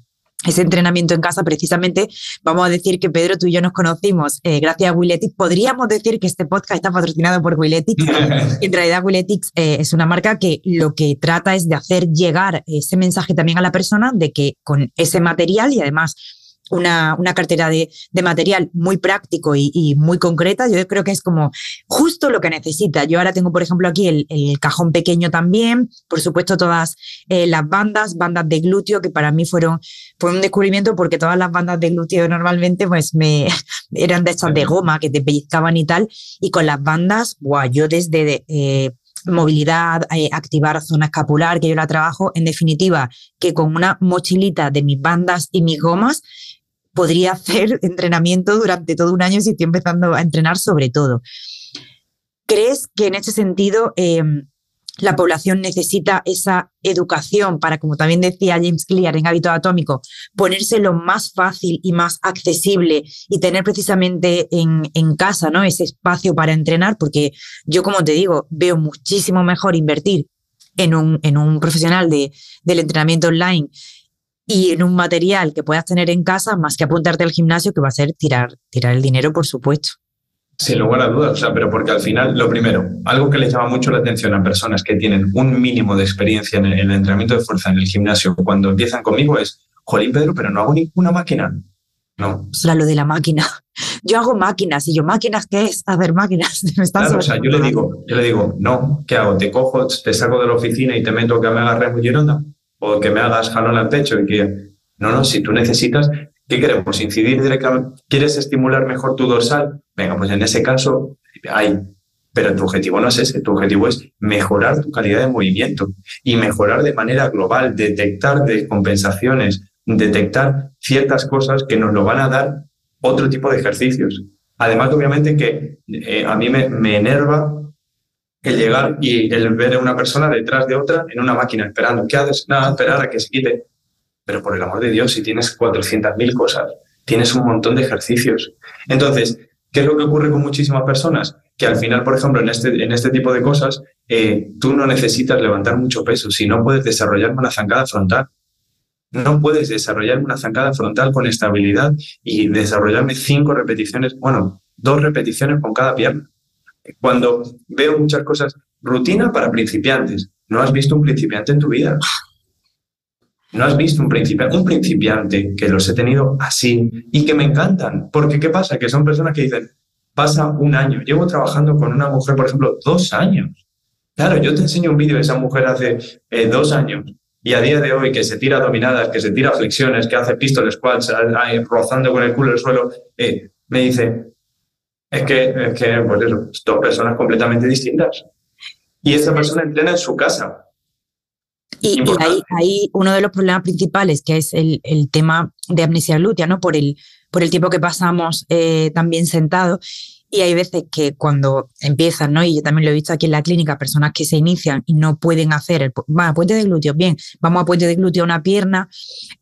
ese entrenamiento en casa, precisamente, vamos a decir que Pedro, tú y yo nos conocimos eh, gracias a Willetix. Podríamos decir que este podcast está patrocinado por Willetix. en realidad, Willetix eh, es una marca que lo que trata es de hacer llegar ese mensaje también a la persona de que con ese material y además una, una cartera de, de, material muy práctico y, y, muy concreta. Yo creo que es como justo lo que necesita. Yo ahora tengo, por ejemplo, aquí el, el cajón pequeño también, por supuesto, todas eh, las bandas, bandas de glúteo, que para mí fueron fue un descubrimiento porque todas las bandas de glúteo normalmente pues me eran de estas de goma que te pellizcaban y tal. Y con las bandas, guau, yo desde eh, movilidad, eh, activar zona escapular, que yo la trabajo, en definitiva, que con una mochilita de mis bandas y mis gomas podría hacer entrenamiento durante todo un año si estoy empezando a entrenar sobre todo. ¿Crees que en ese sentido em, la población necesita esa educación para, como también decía James Clear en Hábito Atómico, ponérselo más fácil y más accesible y tener precisamente en, casa ¿no? ese espacio para entrenar? Porque yo, como te digo, veo muchísimo mejor invertir en un, profesional de, del entrenamiento online y en un material que puedas tener en casa más que apuntarte al gimnasio, que va a ser tirar, tirar el dinero, por supuesto. Sin lugar a dudas, o sea, pero porque al final, lo primero, algo que le llama mucho la atención a personas que tienen un mínimo de experiencia en el, en el entrenamiento de fuerza en el gimnasio cuando empiezan conmigo es, jolín Pedro, pero no hago ninguna máquina. No. O sea, lo de la máquina. Yo hago máquinas y yo, ¿máquinas qué es? A ver, máquinas. Me están claro, o sea, yo le digo, yo le digo, no, ¿qué hago? Te cojo, te saco de la oficina y te meto que me hagas remo gironda o que me hagas jalón al pecho y que no, no, si tú necesitas, ¿qué queremos? Incidir directamente, ¿quieres estimular mejor tu dorsal? Venga, pues en ese caso hay, pero tu objetivo no es ese, tu objetivo es mejorar tu calidad de movimiento y mejorar de manera global, detectar descompensaciones, detectar ciertas cosas que nos lo van a dar otro tipo de ejercicios. Además, obviamente que eh, a mí me, me enerva el llegar y el ver a una persona detrás de otra en una máquina esperando. ¿Qué haces? Nada, esperar a que se quite. Pero por el amor de Dios, si tienes 400.000 cosas, tienes un montón de ejercicios. Entonces, ¿qué es lo que ocurre con muchísimas personas? Que al final, por ejemplo, en este, en este tipo de cosas, eh, tú no necesitas levantar mucho peso, si no puedes desarrollar una zancada frontal. No puedes desarrollar una zancada frontal con estabilidad y desarrollarme cinco repeticiones, bueno, dos repeticiones con cada pierna cuando veo muchas cosas, rutina para principiantes. No has visto un principiante en tu vida. No has visto un principiante, un principiante que los he tenido así y que me encantan. Porque ¿qué pasa? Que son personas que dicen, pasa un año, llevo trabajando con una mujer, por ejemplo, dos años. Claro, yo te enseño un vídeo de esa mujer hace eh, dos años y a día de hoy que se tira dominadas, que se tira flexiones, que hace pistoles squats, rozando con el culo el suelo, eh, me dice, es que, es que eso, dos personas completamente distintas. Y esa persona entrena en su casa. Y, y ahí, ahí, uno de los problemas principales, que es el, el, tema de amnesia glútea, ¿no? Por el, por el tiempo que pasamos eh, también sentado. Y hay veces que cuando empiezan, ¿no? Y yo también lo he visto aquí en la clínica, personas que se inician y no pueden hacer el va, puente de glúteo, bien, vamos a puente de glúteo una pierna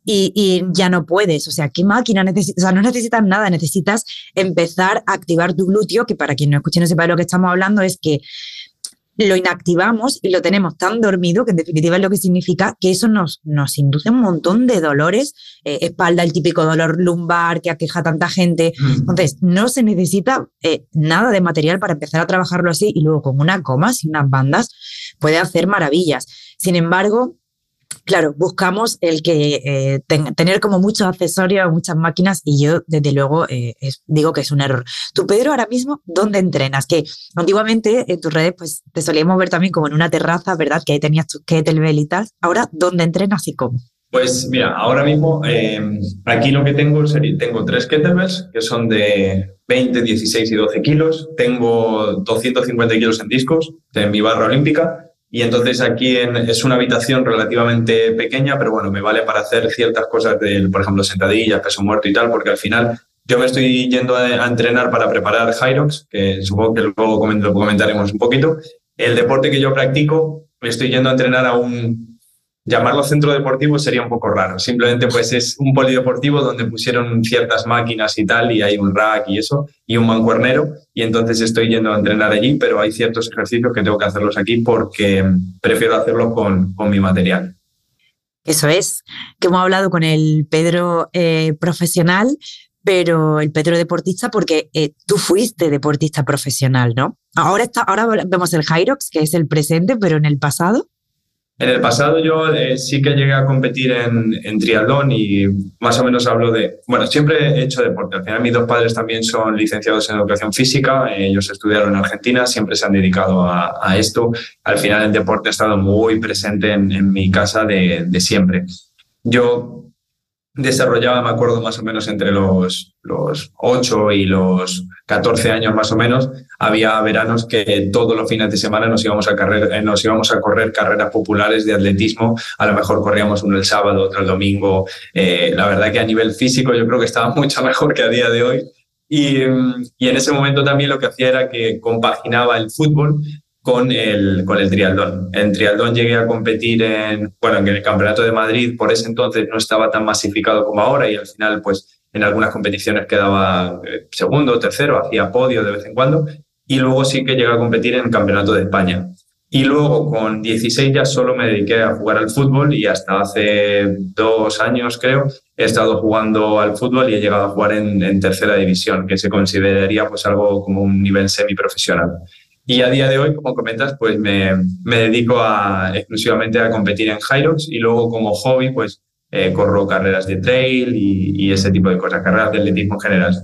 y, y ya no puedes. O sea, ¿qué máquina necesitas? O sea, no necesitas nada, necesitas empezar a activar tu glúteo, que para quien no escuche no sepa de lo que estamos hablando, es que lo inactivamos y lo tenemos tan dormido, que en definitiva es lo que significa que eso nos, nos induce un montón de dolores, eh, espalda, el típico dolor lumbar que aqueja a tanta gente. Mm. Entonces, no se necesita eh, nada de material para empezar a trabajarlo así y luego con una coma y unas bandas puede hacer maravillas. Sin embargo, claro, buscamos el que eh, ten, tener como muchos accesorios, muchas máquinas y yo desde luego eh, es, digo que es un error. Tú, Pedro, ahora mismo, ¿dónde entrenas? Que antiguamente en tus redes pues te solíamos ver también como en una terraza, ¿verdad? Que ahí tenías tus kettlebell y tal. Ahora, ¿dónde entrenas y cómo? Pues mira, ahora mismo eh, aquí lo que tengo sería, tengo tres kettlebells que son de 20, 16 y 12 kilos. Tengo 250 kilos en discos de mi barra olímpica y entonces aquí es una habitación relativamente pequeña, pero bueno, me vale para hacer ciertas cosas, de, por ejemplo, sentadillas, peso muerto y tal, porque al final yo me estoy yendo a, entrenar para preparar Hyrox, que supongo que luego lo comentaremos un poquito. El deporte que yo practico, estoy yendo a entrenar a un, llamarlo centro deportivo sería un poco raro. Simplemente pues es un polideportivo donde pusieron ciertas máquinas y tal, y hay un rack y eso, y un mancuernero, y entonces estoy yendo a entrenar allí, pero hay ciertos ejercicios que tengo que hacerlos aquí porque prefiero hacerlos con, con mi material. Eso es, que hemos hablado con el Pedro eh, profesional, pero el Pedro deportista porque eh, tú fuiste deportista profesional, ¿no? Ahora, está, ahora vemos el Hyrox, que es el presente, pero en el pasado. En el pasado yo eh, sí que llegué a competir en, en, triatlón y más o menos hablo de, bueno, siempre he hecho deporte. Al final mis dos padres también son licenciados en educación física, ellos estudiaron en Argentina, siempre se han dedicado a, esto. Al final el deporte ha estado muy presente en, en mi casa de siempre. Yo desarrollaba, me acuerdo, más o menos entre los, los 8 y los 14 años más o menos, había veranos que todos los fines de semana nos íbamos a, eh, nos íbamos a correr carreras populares de atletismo, a lo mejor corríamos uno el sábado, otro el domingo, eh, la verdad que a nivel físico yo creo que estaba mucho mejor que a día de hoy. Y, y en ese momento también lo que hacía era que compaginaba el fútbol con el, con el triatlón. En triatlón llegué a competir en, bueno, en el Campeonato de Madrid, por ese entonces no estaba tan masificado como ahora y al final pues en algunas competiciones quedaba eh, segundo, tercero, hacía podio de vez en cuando y luego sí que llegué a competir en el Campeonato de España. Y luego con 16 ya solo me dediqué a jugar al fútbol y hasta hace dos años creo he estado jugando al fútbol y he llegado a jugar en, en tercera división, que se consideraría pues algo como un nivel semiprofesional. Y a día de hoy, como comentas, pues me, me dedico a, exclusivamente a competir en Hyrox y luego como hobby, pues eh, corro carreras de trail y, ese tipo de cosas, carreras de atletismo en general.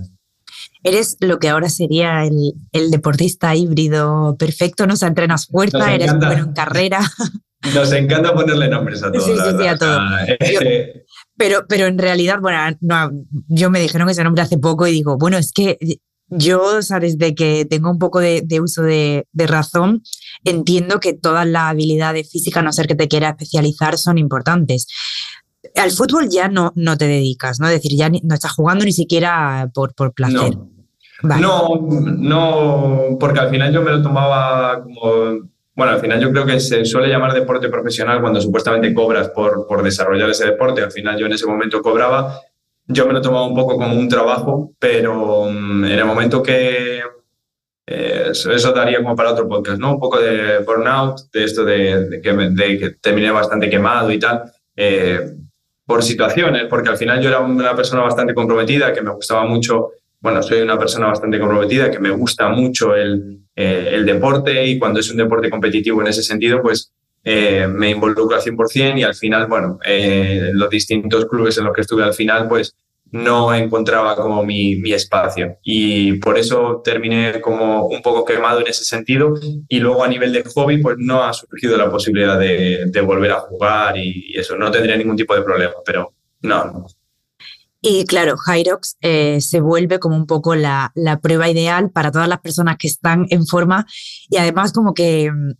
Eres lo que ahora sería el, el deportista híbrido perfecto, ¿no? O sea, entrenas fuerza, eres bueno en carrera. Nos encanta ponerle nombres a todo. Sí, sí, sí, a todo. Eh, pero, pero en realidad, bueno, no, yo me dijeron ese nombre hace poco y digo, bueno, es que yo, o sea, desde que tengo un poco de, uso de, razón, entiendo que todas las habilidades físicas, a no ser que te quiera especializar, son importantes. Al fútbol ya no, no te dedicas, ¿no? Es decir, ya no estás jugando ni siquiera por, por placer. No. no, porque al final yo me lo tomaba como bueno, al final yo creo que se suele llamar deporte profesional cuando supuestamente cobras por, por desarrollar ese deporte. Al final yo en ese momento cobraba yo me lo he tomado un poco como un trabajo, pero mm, en el momento que eh, eso, daría como para otro podcast, ¿no? Un poco de burnout, de esto de, que, terminé bastante quemado y tal, eh, por situaciones, porque al final yo era una persona bastante comprometida, que me gustaba mucho, bueno, soy una persona bastante comprometida, que me gusta mucho el, eh, el deporte y cuando es un deporte competitivo en ese sentido, pues eh, me involucro al 100% y al final, bueno, eh, los distintos clubes en los que estuve al final, pues no encontraba como mi, mi, espacio. Y por eso terminé como un poco quemado en ese sentido. Y luego a nivel de hobby pues no ha surgido la posibilidad de, de volver a jugar y, eso, no tendría ningún tipo de problema, pero no. Y claro, Hyrox eh, se vuelve como un poco la, la, prueba ideal para todas las personas que están en forma. Y además como que mm,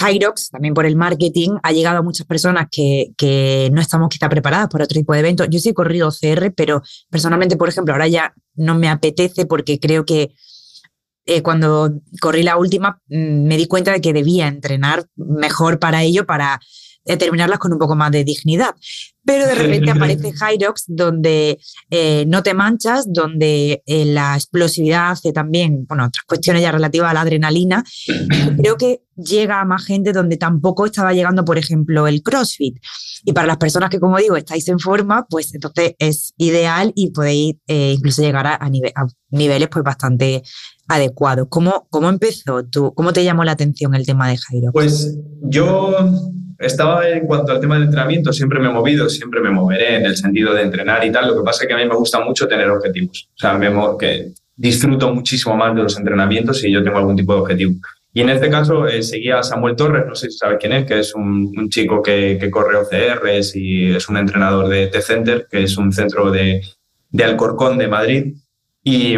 Hyrox, también por el marketing, ha llegado a muchas personas que, que no estamos quizá preparadas para otro tipo de eventos. Yo sí he corrido CR, pero personalmente, por ejemplo, ahora ya no me apetece porque creo que eh, cuando corrí la última mm, me di cuenta de que debía entrenar mejor para ello, para terminarlas con un poco más de dignidad. Pero de repente aparece Hyrox donde eh, no te manchas, donde eh, la explosividad hace también, bueno, otras cuestiones ya relativas a la adrenalina. Creo que llega a más gente donde tampoco estaba llegando, por ejemplo, el CrossFit. Y para las personas que, como digo, estáis en forma, pues entonces es ideal y podéis eh, incluso llegar a, niveles pues bastante adecuados. ¿Cómo, ¿Cómo empezó tú? ¿Cómo te llamó la atención el tema de Hyrox? Pues yo estaba en cuanto al tema del entrenamiento, siempre me he movido, siempre me moveré en el sentido de entrenar y tal. Lo que pasa es que a mí me gusta mucho tener objetivos. O sea, me, que disfruto muchísimo más de los entrenamientos si yo tengo algún tipo de objetivo. Y en este caso eh, seguía a Samuel Torres, no sé si sabes quién es, que es un, chico que, que, corre OCRs y es un entrenador de T-Center, que es un centro de, de Alcorcón de Madrid. Y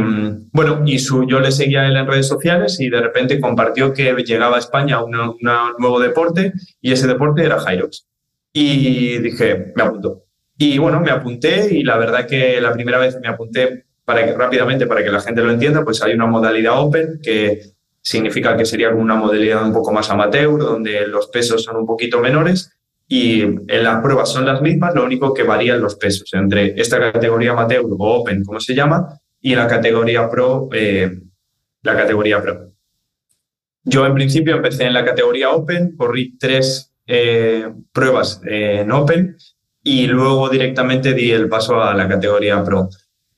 bueno, y su, yo le seguía a él en redes sociales y de repente compartió que llegaba a España un nuevo deporte y ese deporte era Hyrox. Y dije, me apunto. Y bueno, me apunté y la verdad que la primera vez me apunté para que rápidamente, para que la gente lo entienda, pues hay una modalidad Open que significa que sería una modalidad un poco más amateur, donde los pesos son un poquito menores y en las pruebas son las mismas, lo único que varían los pesos entre esta categoría amateur o Open, como se llama, y la categoría Pro, eh, la categoría Pro. Yo en principio empecé en la categoría Open, corrí tres eh, pruebas en Open y luego directamente di el paso a la categoría Pro.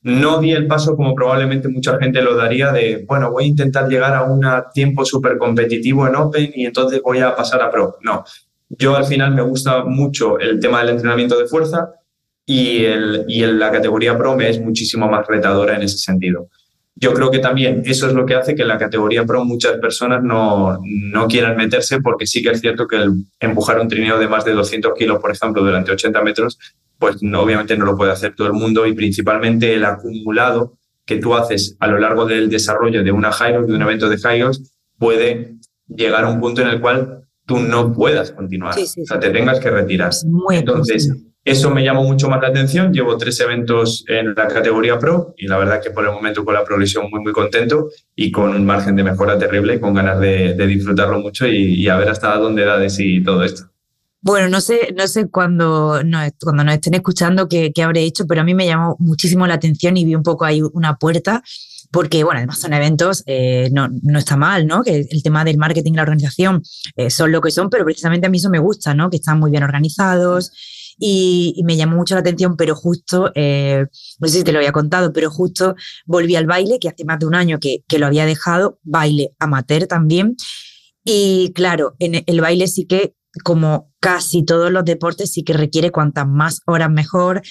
No di el paso como probablemente mucha gente lo daría de, bueno, voy a intentar llegar a un tiempo súper competitivo en Open y entonces voy a pasar a Pro. No, Yo al final me gusta mucho el tema del entrenamiento de fuerza y, el, y la categoría Pro me es muchísimo más retadora en ese sentido. Yo creo que también eso es lo que hace que en la categoría Pro muchas personas no, no quieran meterse porque sí que es cierto que el empujar un trineo de más de 200 kilos, por ejemplo, durante 80 metros, pues obviamente no lo puede hacer todo el mundo y principalmente el acumulado que tú haces a lo largo del desarrollo de una Hyrox, de un evento de Hyrox, puede llegar a un punto en el cual tú no puedas continuar, o sea, te tengas que retirar. Entonces, eso me llamó mucho más la atención. Llevo tres eventos en la categoría Pro y la verdad que por el momento con la progresión muy, muy contento y con un margen de mejora terrible, con ganas de, disfrutarlo mucho y, a ver hasta dónde da de sí todo esto. Bueno, no sé, no sé cuando nos, cuando nos estén escuchando qué, qué habré hecho, pero a mí me llamó muchísimo la atención y vi un poco ahí una puerta porque, bueno, además son eventos, eh, no, no, está mal, ¿no? Que el tema del marketing y la organización eh, son lo que son, pero precisamente a mí eso me gusta, ¿no? Que están muy bien organizados, y, me llamó mucho la atención, pero justo, eh, no sé si te lo había contado, pero justo volví al baile, que hace más de un año que, que lo había dejado, baile amateur también. Y claro, en el baile sí que, como casi todos los deportes, sí que requiere cuantas más horas mejor,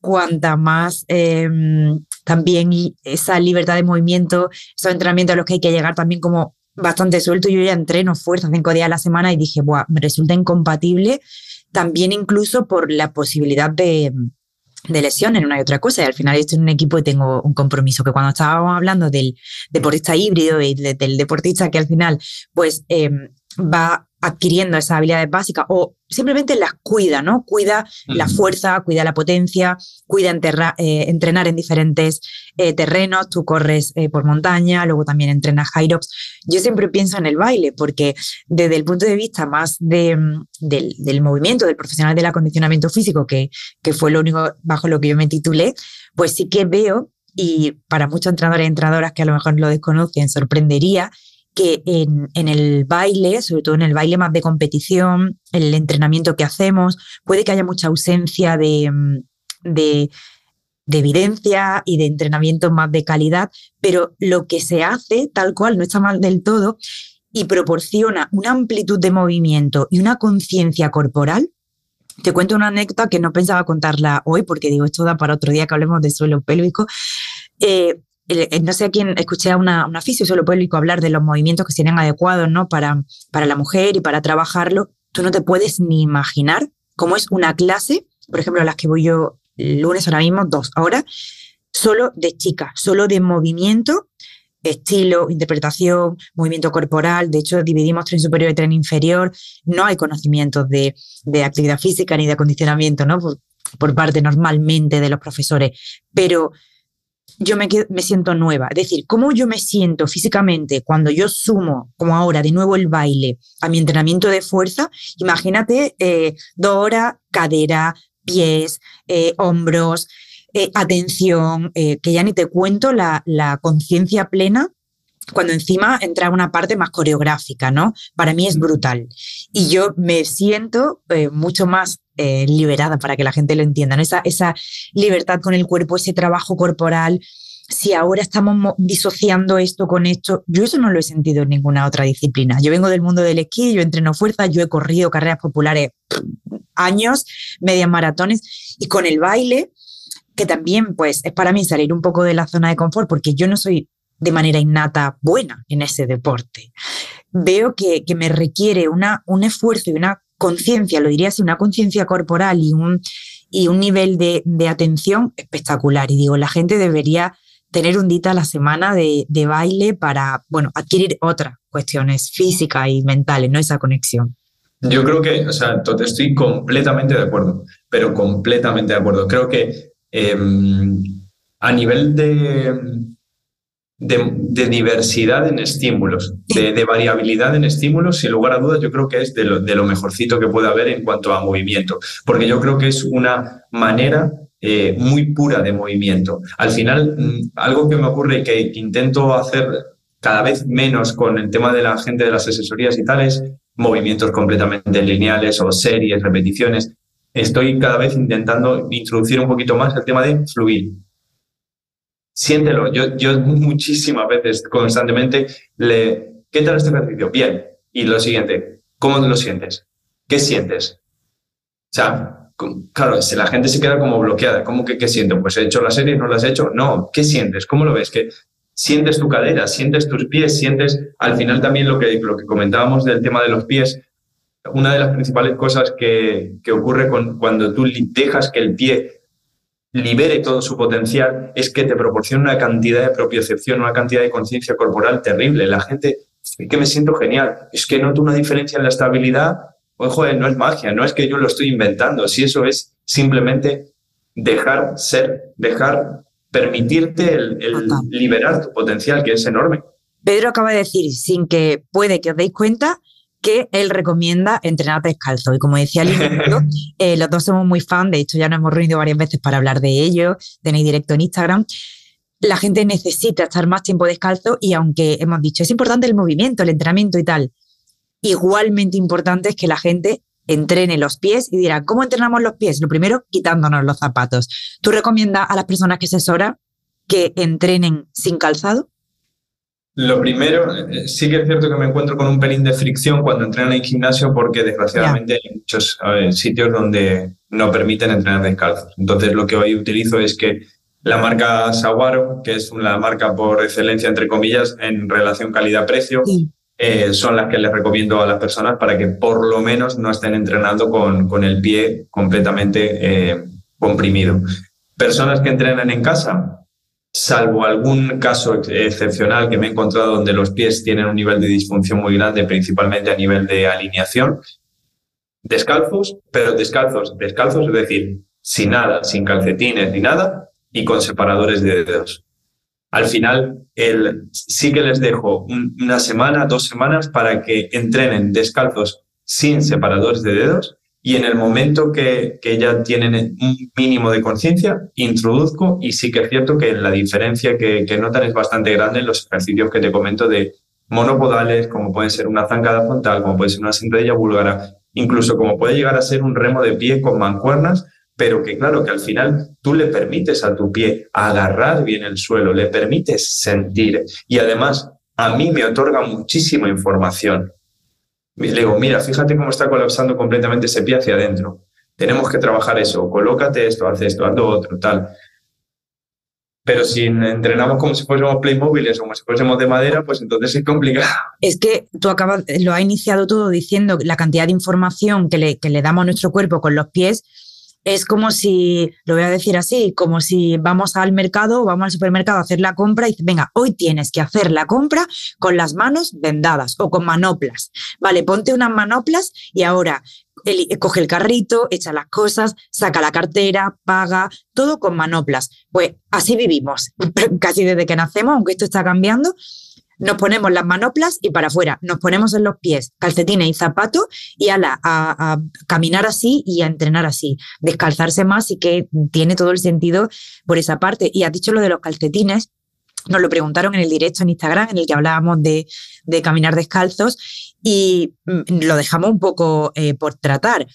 cuanta más em, también esa libertad de movimiento, esos entrenamientos a los que hay que llegar también como bastante suelto. Yo ya entreno fuerza cinco días a la semana y dije, Buah, me resulta incompatible también incluso por la posibilidad de, de lesión en una y otra cosa. Y al final estoy en un equipo y tengo un compromiso que cuando estábamos hablando del deportista híbrido y del deportista que al final pues eh, va adquiriendo esas habilidades básicas o simplemente las cuida, ¿no? Cuida la fuerza, cuida la potencia, cuida eh, entrenar en diferentes eh, terrenos, tú corres eh, por montaña, luego también entrenas Hyrox. Yo siempre pienso en el baile porque desde el punto de vista más de, mm, del, movimiento, del profesional del acondicionamiento físico, que, que fue lo único bajo lo que yo me titulé, pues sí que veo y para muchos entrenadores y entrenadoras que a lo mejor lo desconocen, sorprendería que en, el baile, sobre todo en el baile más de competición, el entrenamiento que hacemos, puede que haya mucha ausencia de, mm, de, de, evidencia y de entrenamiento más de calidad, pero lo que se hace tal cual no está mal del todo y proporciona una amplitud de movimiento y una conciencia corporal. Te cuento una anécdota que no pensaba contarla hoy porque digo, esto da para otro día que hablemos de suelo pélvico. Eh, no sé a quién escuché a una, una suelo público hablar de los movimientos que serían adecuados ¿no? para, para la mujer y para trabajarlo. Tú no te puedes ni imaginar cómo es una clase, por ejemplo, las que voy yo lunes ahora mismo, dos horas, solo de chicas, solo de movimiento, estilo, interpretación, movimiento corporal. De hecho, dividimos tren superior y tren inferior. No hay conocimientos de, de actividad física ni de acondicionamiento, ¿no? Por parte normalmente de los profesores. Pero yo me, me siento nueva. Es decir, cómo yo me siento físicamente cuando yo sumo, como ahora, de nuevo el baile a mi entrenamiento de fuerza. Imagínate eh, dos horas, cadera, pies, eh, hombros, eh, atención, que ya ni te cuento la, la conciencia plena cuando encima entra una parte más coreográfica, ¿no? Para mí es brutal. Y yo me siento mucho más eh, liberada para que la gente lo entienda, esa, esa libertad con el cuerpo, ese trabajo corporal. Si ahora estamos disociando esto con esto, yo eso no lo he sentido en ninguna otra disciplina. Yo vengo del mundo del esquí, yo entreno fuerza, yo he corrido carreras populares años, medias maratones, y con el baile, que también pues es para mí salir un poco de la zona de confort, porque yo no soy de manera innata buena en ese deporte. Veo que, que me requiere una, un esfuerzo y una conciencia, lo diría así, una conciencia corporal y un, y un nivel de, atención espectacular. Y digo, la gente debería tener un día a la semana de, baile para, bueno, adquirir otras cuestiones físicas y mentales, ¿no? Esa conexión. Yo creo que, o sea, estoy completamente de acuerdo, pero completamente de acuerdo. Creo que em, a nivel de, de, diversidad en estímulos, de, variabilidad en estímulos, sin lugar a dudas, yo creo que es de lo, de lo mejorcito que puede haber en cuanto a movimiento, porque yo creo que es una manera eh, muy pura de movimiento. Al final, mm, algo que me ocurre y que, intento hacer cada vez menos con el tema de la gente de las asesorías y tales, movimientos completamente lineales o series, repeticiones. Estoy cada vez intentando introducir un poquito más el tema de fluir, siéntelo. Yo, yo muchísimas veces, constantemente, le, ¿qué tal este ejercicio? Bien. Y lo siguiente, ¿cómo lo sientes? ¿qué sientes? O sea, claro, si la gente se queda como bloqueada, ¿cómo que qué siento? Pues he hecho la serie, no la has hecho. No, ¿qué sientes? ¿Cómo lo ves? Que sientes tu cadera, sientes tus pies, sientes al final también lo que, lo que comentábamos del tema de los pies. Una de las principales cosas que, que ocurre con, cuando tú dejas que el pie libere todo su potencial es que te proporciona una cantidad de propiocepción, una cantidad de conciencia corporal terrible. La gente, es que me siento genial, es que noto una diferencia en la estabilidad. Ojo, no es magia, no es que yo lo estoy inventando, si eso es simplemente dejar ser, dejar permitirte el, liberar tu potencial, que es enorme. Pedro acaba de decir, sin que puede que os deis cuenta, que él recomienda entrenar descalzo. Y como decía al inicio, eh, los dos somos muy fan, de hecho ya nos hemos reunido varias veces para hablar de ello, tenéis directo en Instagram. La gente necesita estar más tiempo descalzo y aunque hemos dicho, es importante el movimiento, el entrenamiento y tal, igualmente importante es que la gente entrene los pies y dirá, ¿cómo entrenamos los pies? Lo primero, quitándonos los zapatos. ¿Tú recomiendas a las personas que asesora que entrenen sin calzado? Lo primero, eh, sí que es cierto que me encuentro con un pelín de fricción cuando entrenan en gimnasio porque desgraciadamente hay muchos sitios donde no permiten entrenar descalzos. Entonces lo que hoy utilizo es que la marca Saguaro, que es la marca por excelencia, entre comillas, en relación calidad-precio, eh, son las que les recomiendo a las personas para que por lo menos no estén entrenando con, con el pie completamente eh, comprimido. Personas que entrenan en casa, salvo algún caso excepcional que me he encontrado donde los pies tienen un nivel de disfunción muy grande, principalmente a nivel de alineación, descalzos, pero descalzos, descalzos, es decir, sin nada, sin calcetines ni nada y con separadores de dedos. Al final, el, sí que les dejo una semana, dos semanas para que entrenen descalzos sin separadores de dedos y en el momento que, que ya tienen un mínimo de conciencia, introduzco y sí que es cierto que la diferencia que, que, notan es bastante grande en los ejercicios que te comento de monopodales, como puede ser una zancada frontal, como puede ser una sentadilla búlgara, incluso como puede llegar a ser un remo de pie con mancuernas, pero que claro, que al final tú le permites a tu pie agarrar bien el suelo, le permites sentir y además a mí me otorga muchísima información. Le digo, mira, fíjate cómo está colapsando completamente ese pie hacia adentro. Tenemos que trabajar eso. Colócate esto, haz esto, haz lo otro, tal. Pero si entrenamos como si fuésemos Playmobiles o como si fuésemos de madera, pues entonces es complicado. Es que tú acabas, lo has iniciado todo diciendo la cantidad de información que le, que le damos a nuestro cuerpo con los pies es como si, lo voy a decir así, como si vamos al mercado vamos al supermercado a hacer la compra y venga, hoy tienes que hacer la compra con las manos vendadas o con manoplas. Vale, ponte unas manoplas y ahora coge el carrito, echa las cosas, saca la cartera, paga, todo con manoplas. Pues así vivimos, casi desde que nacemos, aunque esto está cambiando, nos ponemos las manoplas y para afuera, nos ponemos en los pies calcetines y zapatos y a, a, caminar así y a entrenar así, descalzarse más y que tiene todo el sentido por esa parte. Y has dicho lo de los calcetines, nos lo preguntaron en el directo en Instagram en el que hablábamos de, de caminar descalzos y mm, lo dejamos un poco eh, por tratar.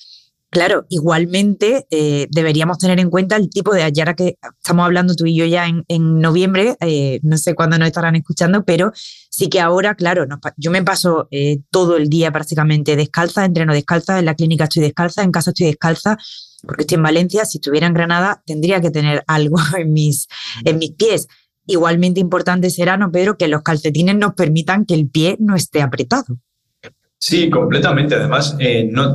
Claro, igualmente eh, deberíamos tener en cuenta el tipo de, ahora que estamos hablando tú y yo ya en, noviembre, eh, no sé cuándo nos estarán escuchando, pero sí que ahora, claro, yo me paso eh, todo el día prácticamente descalza, entreno descalza, en la clínica estoy descalza, en casa estoy descalza, porque estoy en Valencia, si estuviera en Granada tendría que tener algo en mis, en mis pies. Igualmente importante será, ¿no, Pedro, que los calcetines nos permitan que el pie no esté apretado? Sí, completamente. Además, no,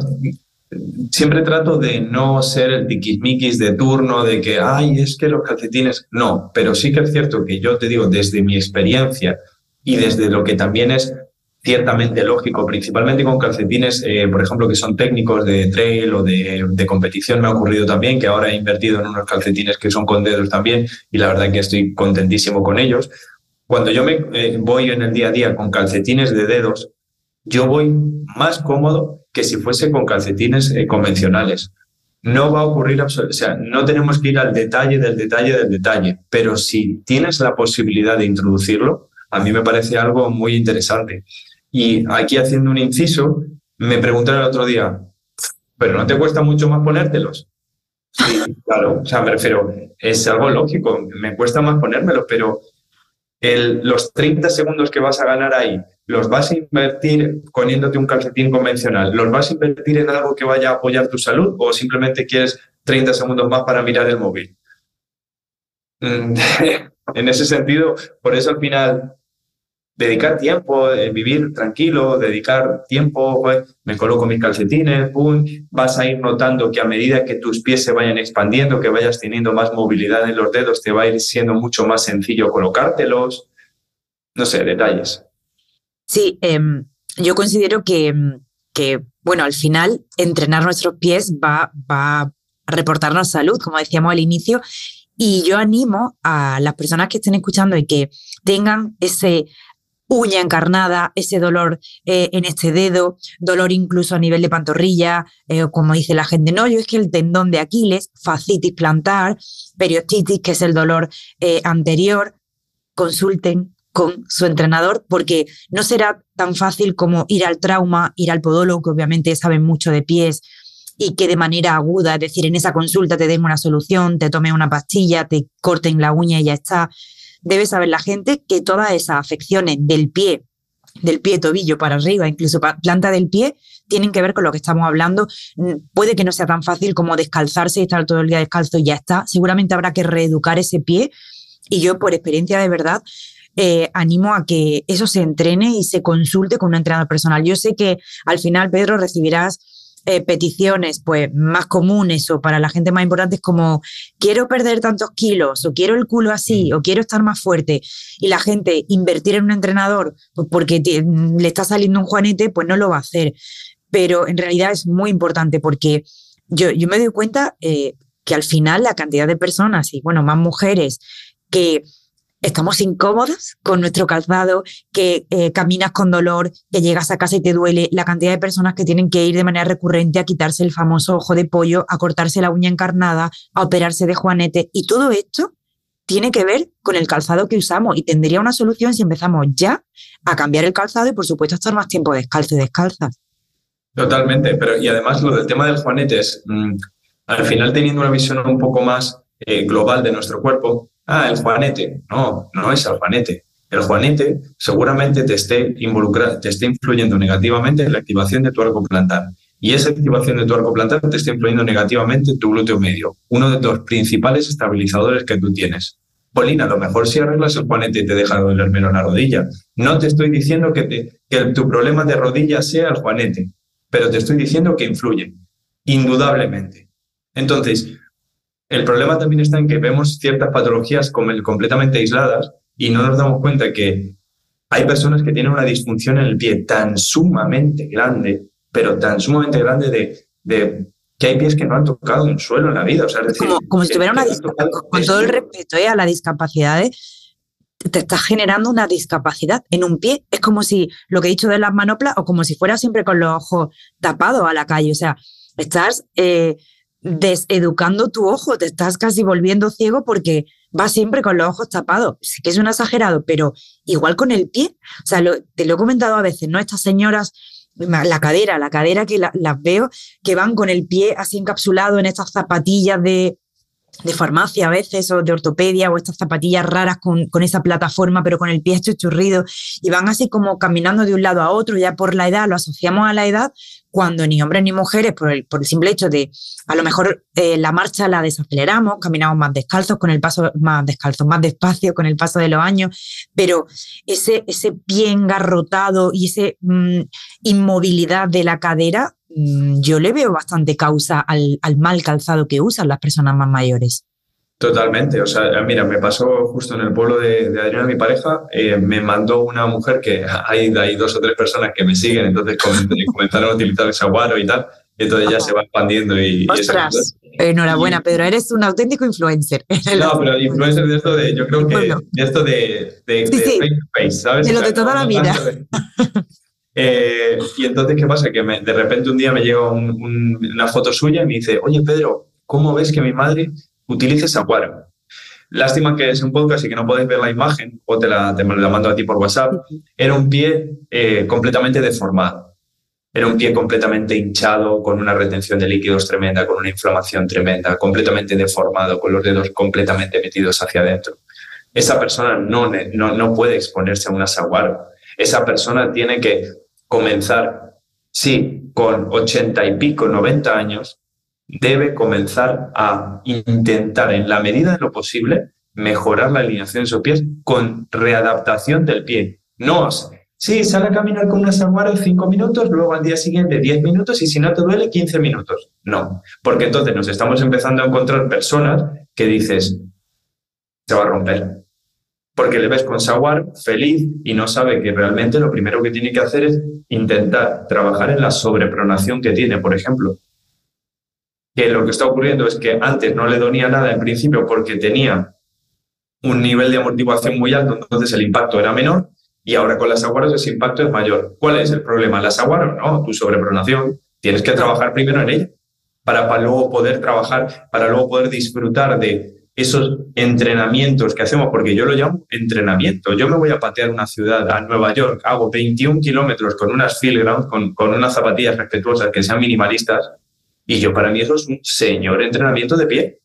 siempre trato de no ser el tiquismiquis de turno, de que, ay, es que los calcetines. No, pero sí que es cierto que yo te digo, desde mi experiencia y desde lo que también es ciertamente lógico, principalmente con calcetines, eh, por ejemplo, que son técnicos de trail o de, competición, me ha ocurrido también que ahora he invertido en unos calcetines que son con dedos también y la verdad que estoy contentísimo con ellos. Cuando yo me eh, voy en el día a día con calcetines de dedos, yo voy más cómodo que si fuese con calcetines eh, convencionales. No va a ocurrir, o sea, no tenemos que ir al detalle del detalle del detalle, pero si tienes la posibilidad de introducirlo, a mí me parece algo muy interesante. Y aquí haciendo un inciso, me preguntaron el otro día, ¿pero no te cuesta mucho más ponértelos? Sí, claro, o sea, me refiero, es algo lógico, me cuesta más ponérmelos, pero los 30 segundos que vas a ganar ahí, ¿los vas a invertir poniéndote un calcetín convencional? ¿Los vas a invertir en algo que vaya a apoyar tu salud o simplemente quieres 30 segundos más para mirar el móvil? Mm, en ese sentido, por eso al final dedicar tiempo, eh, vivir tranquilo, dedicar tiempo, me coloco mis calcetines, pum, vas a ir notando que a medida que tus pies se vayan expandiendo, que vayas teniendo más movilidad en los dedos, te va a ir siendo mucho más sencillo colocártelos. No sé, detalles. Sí, em, yo considero que, em, que, bueno, al final entrenar nuestros pies va, va a reportarnos salud, como decíamos al inicio, y yo animo a las personas que estén escuchando y que tengan ese uña encarnada, ese dolor eh, en este dedo, dolor incluso a nivel de pantorrilla, eh, como dice la gente, no, yo es que el tendón de Aquiles, fascitis plantar, periostitis, que es el dolor eh, anterior, consulten con su entrenador porque no será tan fácil como ir al trauma, ir al podólogo, que obviamente saben mucho de pies y que de manera aguda, es decir, en esa consulta te den una solución, te tomen una pastilla, te corten la uña y ya está debe saber la gente que todas esas afecciones del pie, del pie tobillo para arriba, incluso planta del pie, tienen que ver con lo que estamos hablando. Mm, puede que no sea tan fácil como descalzarse y estar todo el día descalzo y ya está. Seguramente habrá que reeducar ese pie. Y yo, por experiencia de verdad, eh, animo a que eso se entrene y se consulte con un entrenador personal. Yo sé que al final, Pedro, recibirás eh, peticiones pues más comunes o para la gente más importante es como quiero perder tantos kilos o quiero el culo así mm. o quiero estar más fuerte y la gente invertir en un entrenador pues, porque le está saliendo un juanete pues no lo va a hacer pero en realidad es muy importante porque yo, yo me doy cuenta eh, que al final la cantidad de personas y bueno más mujeres que estamos incómodas con nuestro calzado, que eh, caminas con dolor, que llegas a casa y te duele, la cantidad de personas que tienen que ir de manera recurrente a quitarse el famoso ojo de pollo, a cortarse la uña encarnada, a operarse de juanete. Y todo esto tiene que ver con el calzado que usamos y tendría una solución si empezamos ya a cambiar el calzado y por supuesto estar más tiempo descalzo y descalzas. Totalmente, pero y además lo del tema del juanete es, mm, al final teniendo una visión un poco más eh, global de nuestro cuerpo, ah, el juanete. No, no es el juanete. El juanete seguramente te esté, te esté influyendo negativamente en la activación de tu arco plantar. Y esa activación de tu arco plantar te está influyendo negativamente en tu glúteo medio, uno de los principales estabilizadores que tú tienes. Polina, a lo mejor si arreglas el juanete y te deja doler menos la rodilla. No te estoy diciendo que tu problema de rodilla sea el juanete, pero te estoy diciendo que influye, indudablemente. Entonces, el problema también está en que vemos ciertas patologías como completamente aisladas y no nos damos cuenta que hay personas que tienen una disfunción en el pie tan sumamente grande, pero tan sumamente grande de, de que hay pies que no han tocado un suelo en la vida. O sea, como, si tuviera una discapacidad, con todo el respeto eh, a la discapacidad, eh, te estás generando una discapacidad en un pie. Es como si lo que he dicho de las manoplas o como si fuera siempre con los ojos tapados a la calle. O sea, estás eh, deseducando tu ojo, te estás casi volviendo ciego porque vas siempre con los ojos tapados. Sí que es un exagerado, pero igual con el pie. O sea, te lo he comentado a veces, ¿no? Estas señoras, la cadera, la cadera que las veo, que van con el pie así encapsulado en estas zapatillas de, farmacia a veces o de ortopedia o estas zapatillas raras con, con esa plataforma pero con el pie churrido y van así como caminando de un lado a otro ya por la edad, lo asociamos a la edad cuando ni hombres ni mujeres por el, por el simple hecho de a lo mejor eh, la marcha la desaceleramos, caminamos más descalzos con el paso más descalzos, más despacio con el paso de los años, pero ese, ese pie engarrotado y esa mm, inmovilidad de la cadera Mm, yo le veo bastante causa al, mal calzado que usan las personas más mayores. Totalmente, o sea, mira, me pasó justo en el pueblo de, Adriana, mi pareja, eh, me mandó una mujer que hay, hay dos o tres personas que me siguen, entonces comenzaron a utilizar ese aguaro y tal, y entonces ya se va expandiendo y... Ostras, enhorabuena, Pedro, eres un auténtico influencer. No, pero influencer de esto de, yo creo que de esto de, de, face, ¿sabes? De lo de toda la vida. Eh, y entonces, ¿qué pasa? Que de repente un día me llega una foto suya y me dice, oye Pedro, ¿cómo ves que mi madre utiliza esa cuadra? Lástima que es un podcast y que no podéis ver la imagen, o te la, te la mando a ti por WhatsApp. Era un pie eh, completamente deformado. Era un pie completamente hinchado, con una retención de líquidos tremenda, con una inflamación tremenda, completamente deformado, con los dedos completamente metidos hacia adentro. esa persona no, no, no puede exponerse a una saguaro. Esa persona tiene que comenzar, sí, con ochenta y pico, 90 años, debe comenzar a intentar, en la medida de lo posible, mejorar la alineación de sus pies con readaptación del pie. No, sí, sale a caminar con una saguaro cinco minutos, luego al día siguiente 10 minutos y si no te duele 15 minutos. No, porque entonces nos estamos empezando a encontrar personas que dices, se va a romper. Porque le ves con saguaro feliz y no sabe que realmente lo primero que tiene que hacer es intentar trabajar en la sobrepronación que tiene, por ejemplo que lo que está ocurriendo es que antes no le donía nada en principio porque tenía un nivel de amortiguación muy alto, entonces el impacto era menor y ahora con las aguaras ese impacto es mayor. ¿Cuál es el problema? ¿Las aguaras? No, tu sobrepronación. Tienes que trabajar primero en ella para, para luego poder trabajar, para luego poder disfrutar de esos entrenamientos que hacemos, porque yo lo llamo entrenamiento. Yo me voy a patear una ciudad, a Nueva York, hago 21 kilómetros con unas field grounds, con, con unas zapatillas respetuosas que sean minimalistas, y yo para mí eso es un señor entrenamiento de pie.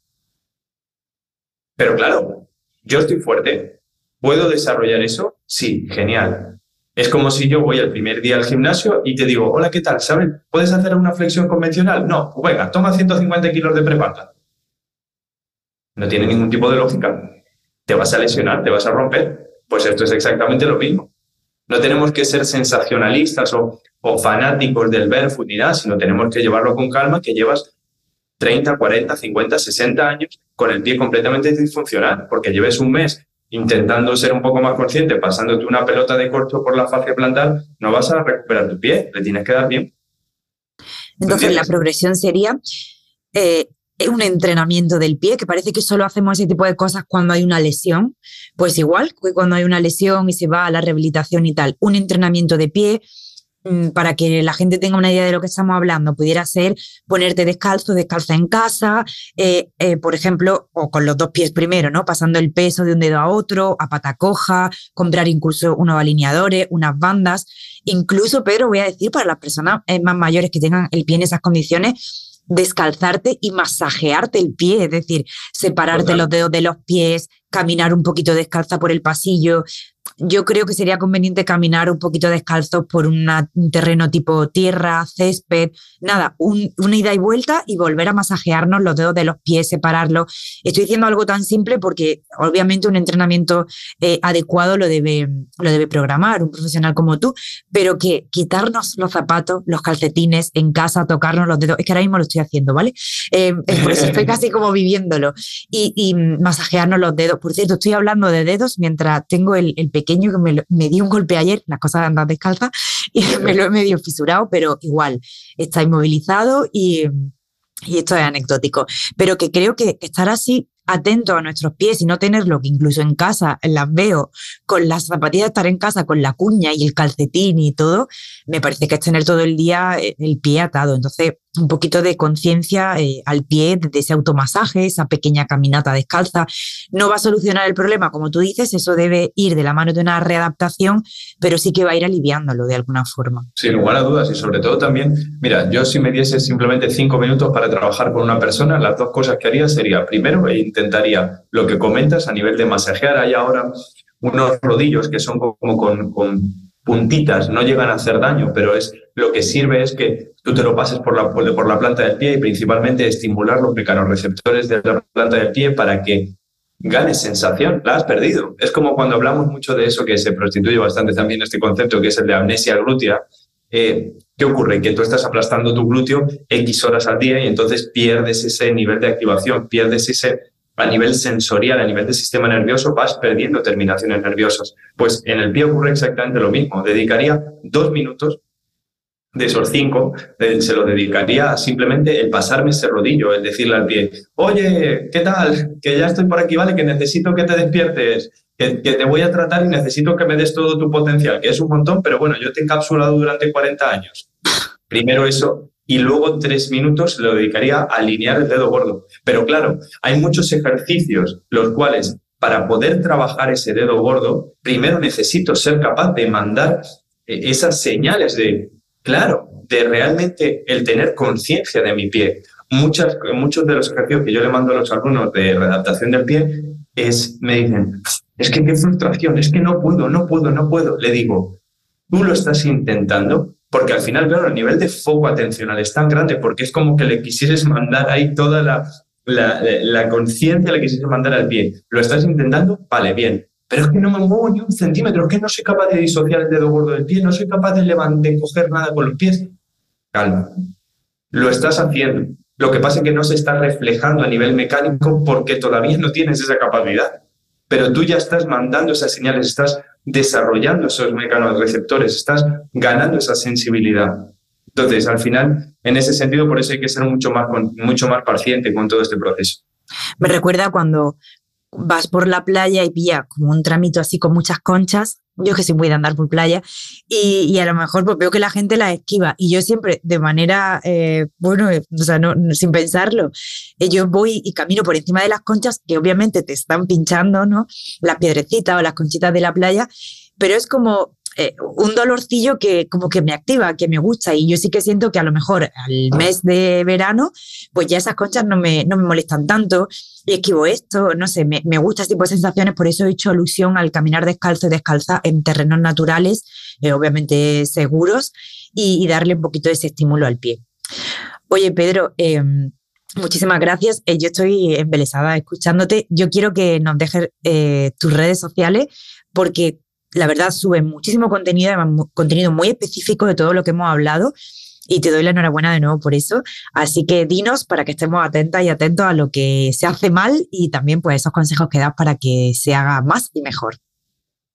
Pero claro, yo estoy fuerte. ¿Puedo desarrollar eso? Sí, genial. Es como si yo voy el primer día al gimnasio y te digo, hola, ¿qué tal? ¿Sabes? ¿Puedes hacer una flexión convencional? No, pues venga, toma 150 kilos de prepata. No tiene ningún tipo de lógica. Te vas a lesionar, te vas a romper. Pues esto es exactamente lo mismo. No tenemos que ser sensacionalistas o, fanáticos del barefoot ni nada, sino tenemos que llevarlo con calma, que llevas 30, 40, 50, 60 años con el pie completamente disfuncional, porque lleves un mes intentando ser un poco más consciente, pasándote una pelota de corto por la fascia plantar, no vas a recuperar tu pie, le tienes que dar bien. Entonces, la progresión sería eh, un entrenamiento del pie, que parece que solo hacemos ese tipo de cosas cuando hay una lesión, pues igual que cuando hay una lesión y se va a la rehabilitación y tal, un entrenamiento de pie para que la gente tenga una idea de lo que estamos hablando, pudiera ser ponerte descalzo, descalza en casa, eh, eh, por ejemplo, o con los dos pies primero, ¿no? Pasando el peso de un dedo a otro, a pata coja, comprar incluso unos alineadores, unas bandas, incluso, pero voy a decir, para las personas eh, más mayores que tengan el pie en esas condiciones, descalzarte y masajearte el pie, es decir, separarte los dedos de los pies, caminar un poquito descalza por el pasillo, yo creo que sería conveniente caminar un poquito descalzo por un terreno tipo tierra, césped, nada, una ida y vuelta y volver a masajearnos los dedos de los pies, separarlos. Estoy diciendo algo tan simple porque obviamente un entrenamiento eh, adecuado lo debe, lo debe programar un profesional como tú, pero que quitarnos los zapatos, los calcetines en casa, tocarnos los dedos, es que ahora mismo lo estoy haciendo, ¿vale? Eh, por eso estoy casi como viviéndolo. Y, masajearnos los dedos. Por cierto, estoy hablando de dedos mientras tengo el pequeño que me, di un golpe ayer, las cosas de andar descalza, y me lo he medio fisurado, pero igual está inmovilizado y, esto es anecdótico. Pero que creo que estar así atento a nuestros pies y no tenerlo, que incluso en casa las veo con las zapatillas estar en casa, con la cuña y el calcetín y todo, me parece que es tener todo el día eh, el pie atado. Entonces, un poquito de conciencia eh, al pie de ese automasaje, esa pequeña caminata descalza. No va a solucionar el problema, como tú dices, eso debe ir de la mano de una readaptación, pero sí que va a ir aliviándolo de alguna forma. Sin lugar a dudas y sobre todo también, mira, yo si me diese simplemente cinco minutos para trabajar con una persona, las dos cosas que haría sería, primero, e intentaría lo que comentas a nivel de masajear. Hay ahora unos rodillos que son como con, con puntitas, no llegan a hacer daño, pero es lo que sirve es que tú te lo pases por la, por la planta del pie y principalmente estimular los mecanorreceptores de la planta del pie para que ganes sensación, la has perdido. Es como cuando hablamos mucho de eso, que se prostituye bastante también este concepto, que es el de amnesia glútea. Eh, ¿Qué ocurre? Que tú estás aplastando tu glúteo X horas al día y entonces pierdes ese nivel de activación, pierdes ese a nivel sensorial, a nivel del sistema nervioso, vas perdiendo terminaciones nerviosas. Pues en el pie ocurre exactamente lo mismo. Dedicaría dos minutos de esos cinco, se lo dedicaría simplemente el pasarme ese rodillo, el decirle al pie, oye, ¿qué tal? Que ya estoy por aquí, ¿vale? Que necesito que te despiertes, que, te voy a tratar y necesito que me des todo tu potencial, que es un montón, pero bueno, yo te he encapsulado durante 40 años. Primero eso, y luego tres minutos lo dedicaría a alinear el dedo gordo. Pero claro, hay muchos ejercicios los cuales para poder trabajar ese dedo gordo, primero necesito ser capaz de mandar eh, esas señales de claro, de realmente el tener conciencia de mi pie. Muchas, muchos de los ejercicios que yo le mando a los alumnos de readaptación del pie es, me dicen, es que qué frustración, es que no puedo, no puedo, no puedo. Le digo, tú lo estás intentando, porque al final, claro, el nivel de foco atencional es tan grande porque es como que le quisieses mandar ahí toda la, la, la conciencia, le quisieses mandar al pie. ¿Lo estás intentando? Vale, bien. Pero es que no me muevo ni un centímetro, es que no soy capaz de disociar el dedo gordo del pie, no soy capaz de, levantar, de coger nada con los pies. Calma. Lo estás haciendo. Lo que pasa es que no se está reflejando a nivel mecánico porque todavía no tienes esa capacidad. Pero tú ya estás mandando esas señales, estás desarrollando esos receptores, estás ganando esa sensibilidad. Entonces, al final, en ese sentido, por eso hay que ser mucho más, mucho más paciente con todo este proceso. Me recuerda cuando vas por la playa y pilla como un tramito así con muchas conchas yo que sí voy a andar por playa, y, a lo mejor pues, veo que la gente la esquiva. Y yo siempre, de manera, eh, bueno, eh, o sea, no, sin pensarlo, eh, yo voy y camino por encima de las conchas que obviamente te están pinchando, ¿no? Las piedrecitas o las conchitas de la playa, pero es como eh, un dolorcillo que como que me activa, que me gusta y yo sí que siento que a lo mejor al mes de verano pues ya esas conchas no me, no me molestan tanto y esquivo esto, no sé, me, me gusta este tipo de sensaciones, por eso he hecho alusión al caminar descalzo y descalza en terrenos naturales, eh, obviamente seguros y, darle un poquito de ese estímulo al pie. Oye, Pedro, em, Muchísimas gracias. Eh, yo estoy embelesada escuchándote. Yo quiero que nos dejes tus redes sociales porque la verdad, sube muchísimo contenido, contenido muy específico de todo lo que hemos hablado y te doy la enhorabuena de nuevo por eso. Así que dinos para que estemos atentas y atentos a lo que se hace mal y también pues esos consejos que das para que se haga más y mejor.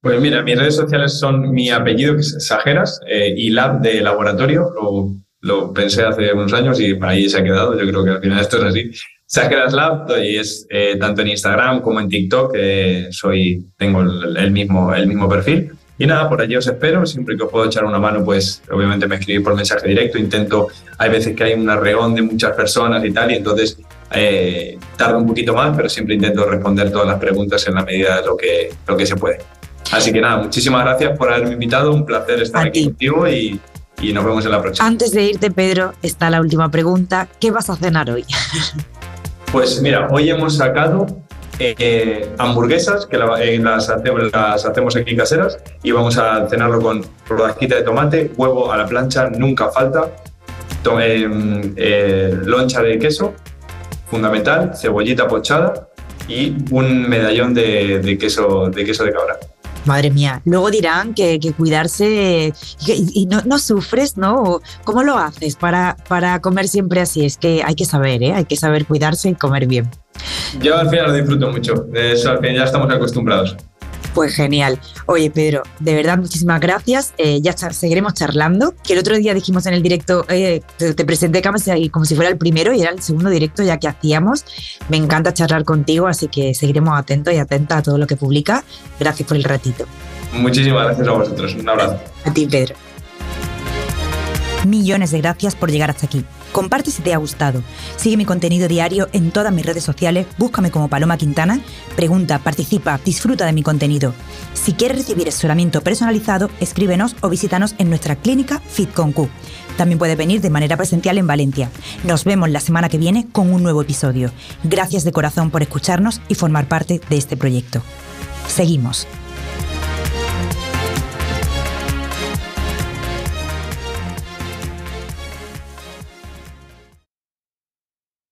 Pues mira, mis redes sociales son mi apellido, que es Sajeras, eh, y Lab de laboratorio. Lo, lo, pensé hace unos años y ahí se ha quedado. Yo creo que al final esto es así. Sajeras Lab y es eh, tanto en Instagram como en TikTok. Eh, soy, tengo el, mismo, el mismo perfil. Y nada, por allí os espero. Siempre que os puedo echar una mano, pues obviamente me escribís por mensaje directo. Intento, hay veces que hay un arreón de muchas personas y tal, y entonces eh, tarda un poquito más, pero siempre intento responder todas las preguntas en la medida de lo que, lo que se puede. Así que nada, muchísimas gracias por haberme invitado. Un placer estar aquí contigo y, y nos vemos en la próxima. Antes de irte, Pedro, está la última pregunta. ¿Qué vas a cenar hoy? Pues mira, hoy hemos sacado eh, hamburguesas que eh, las, hacemos, aquí caseras y vamos a cenarlo con rodajita de tomate, huevo a la plancha, nunca falta, eh, loncha de queso, fundamental, cebollita pochada y un medallón de, queso, de queso de cabra. Madre mía, luego dirán que, cuidarse y, no, sufres, ¿no? ¿Cómo lo haces para, para comer siempre así? Es que hay que saber, ¿eh? Hay que saber cuidarse y comer bien. Yo al final lo disfruto mucho, eso al final ya estamos acostumbrados. Pues genial. Oye, Pedro, de verdad, muchísimas gracias. Eh, ya seguiremos charlando. Que el otro día dijimos en el directo, eh, te, presenté como si, como si fuera el primero y era el segundo directo ya que hacíamos. Me encanta charlar contigo, así que seguiremos atentos y atentas a todo lo que publica. Gracias por el ratito. Muchísimas gracias a vosotros. Un abrazo. A ti, Pedro. Millones de gracias por llegar hasta aquí. Comparte si te ha gustado. Sigue mi contenido diario en todas mis redes sociales, búscame como Paloma Quintana, pregunta, participa, disfruta de mi contenido. Si quieres recibir asesoramiento personalizado, escríbenos o visítanos en nuestra clínica FitConQ. También puedes venir de manera presencial en Valencia. Nos vemos la semana que viene con un nuevo episodio. Gracias de corazón por escucharnos y formar parte de este proyecto. Seguimos.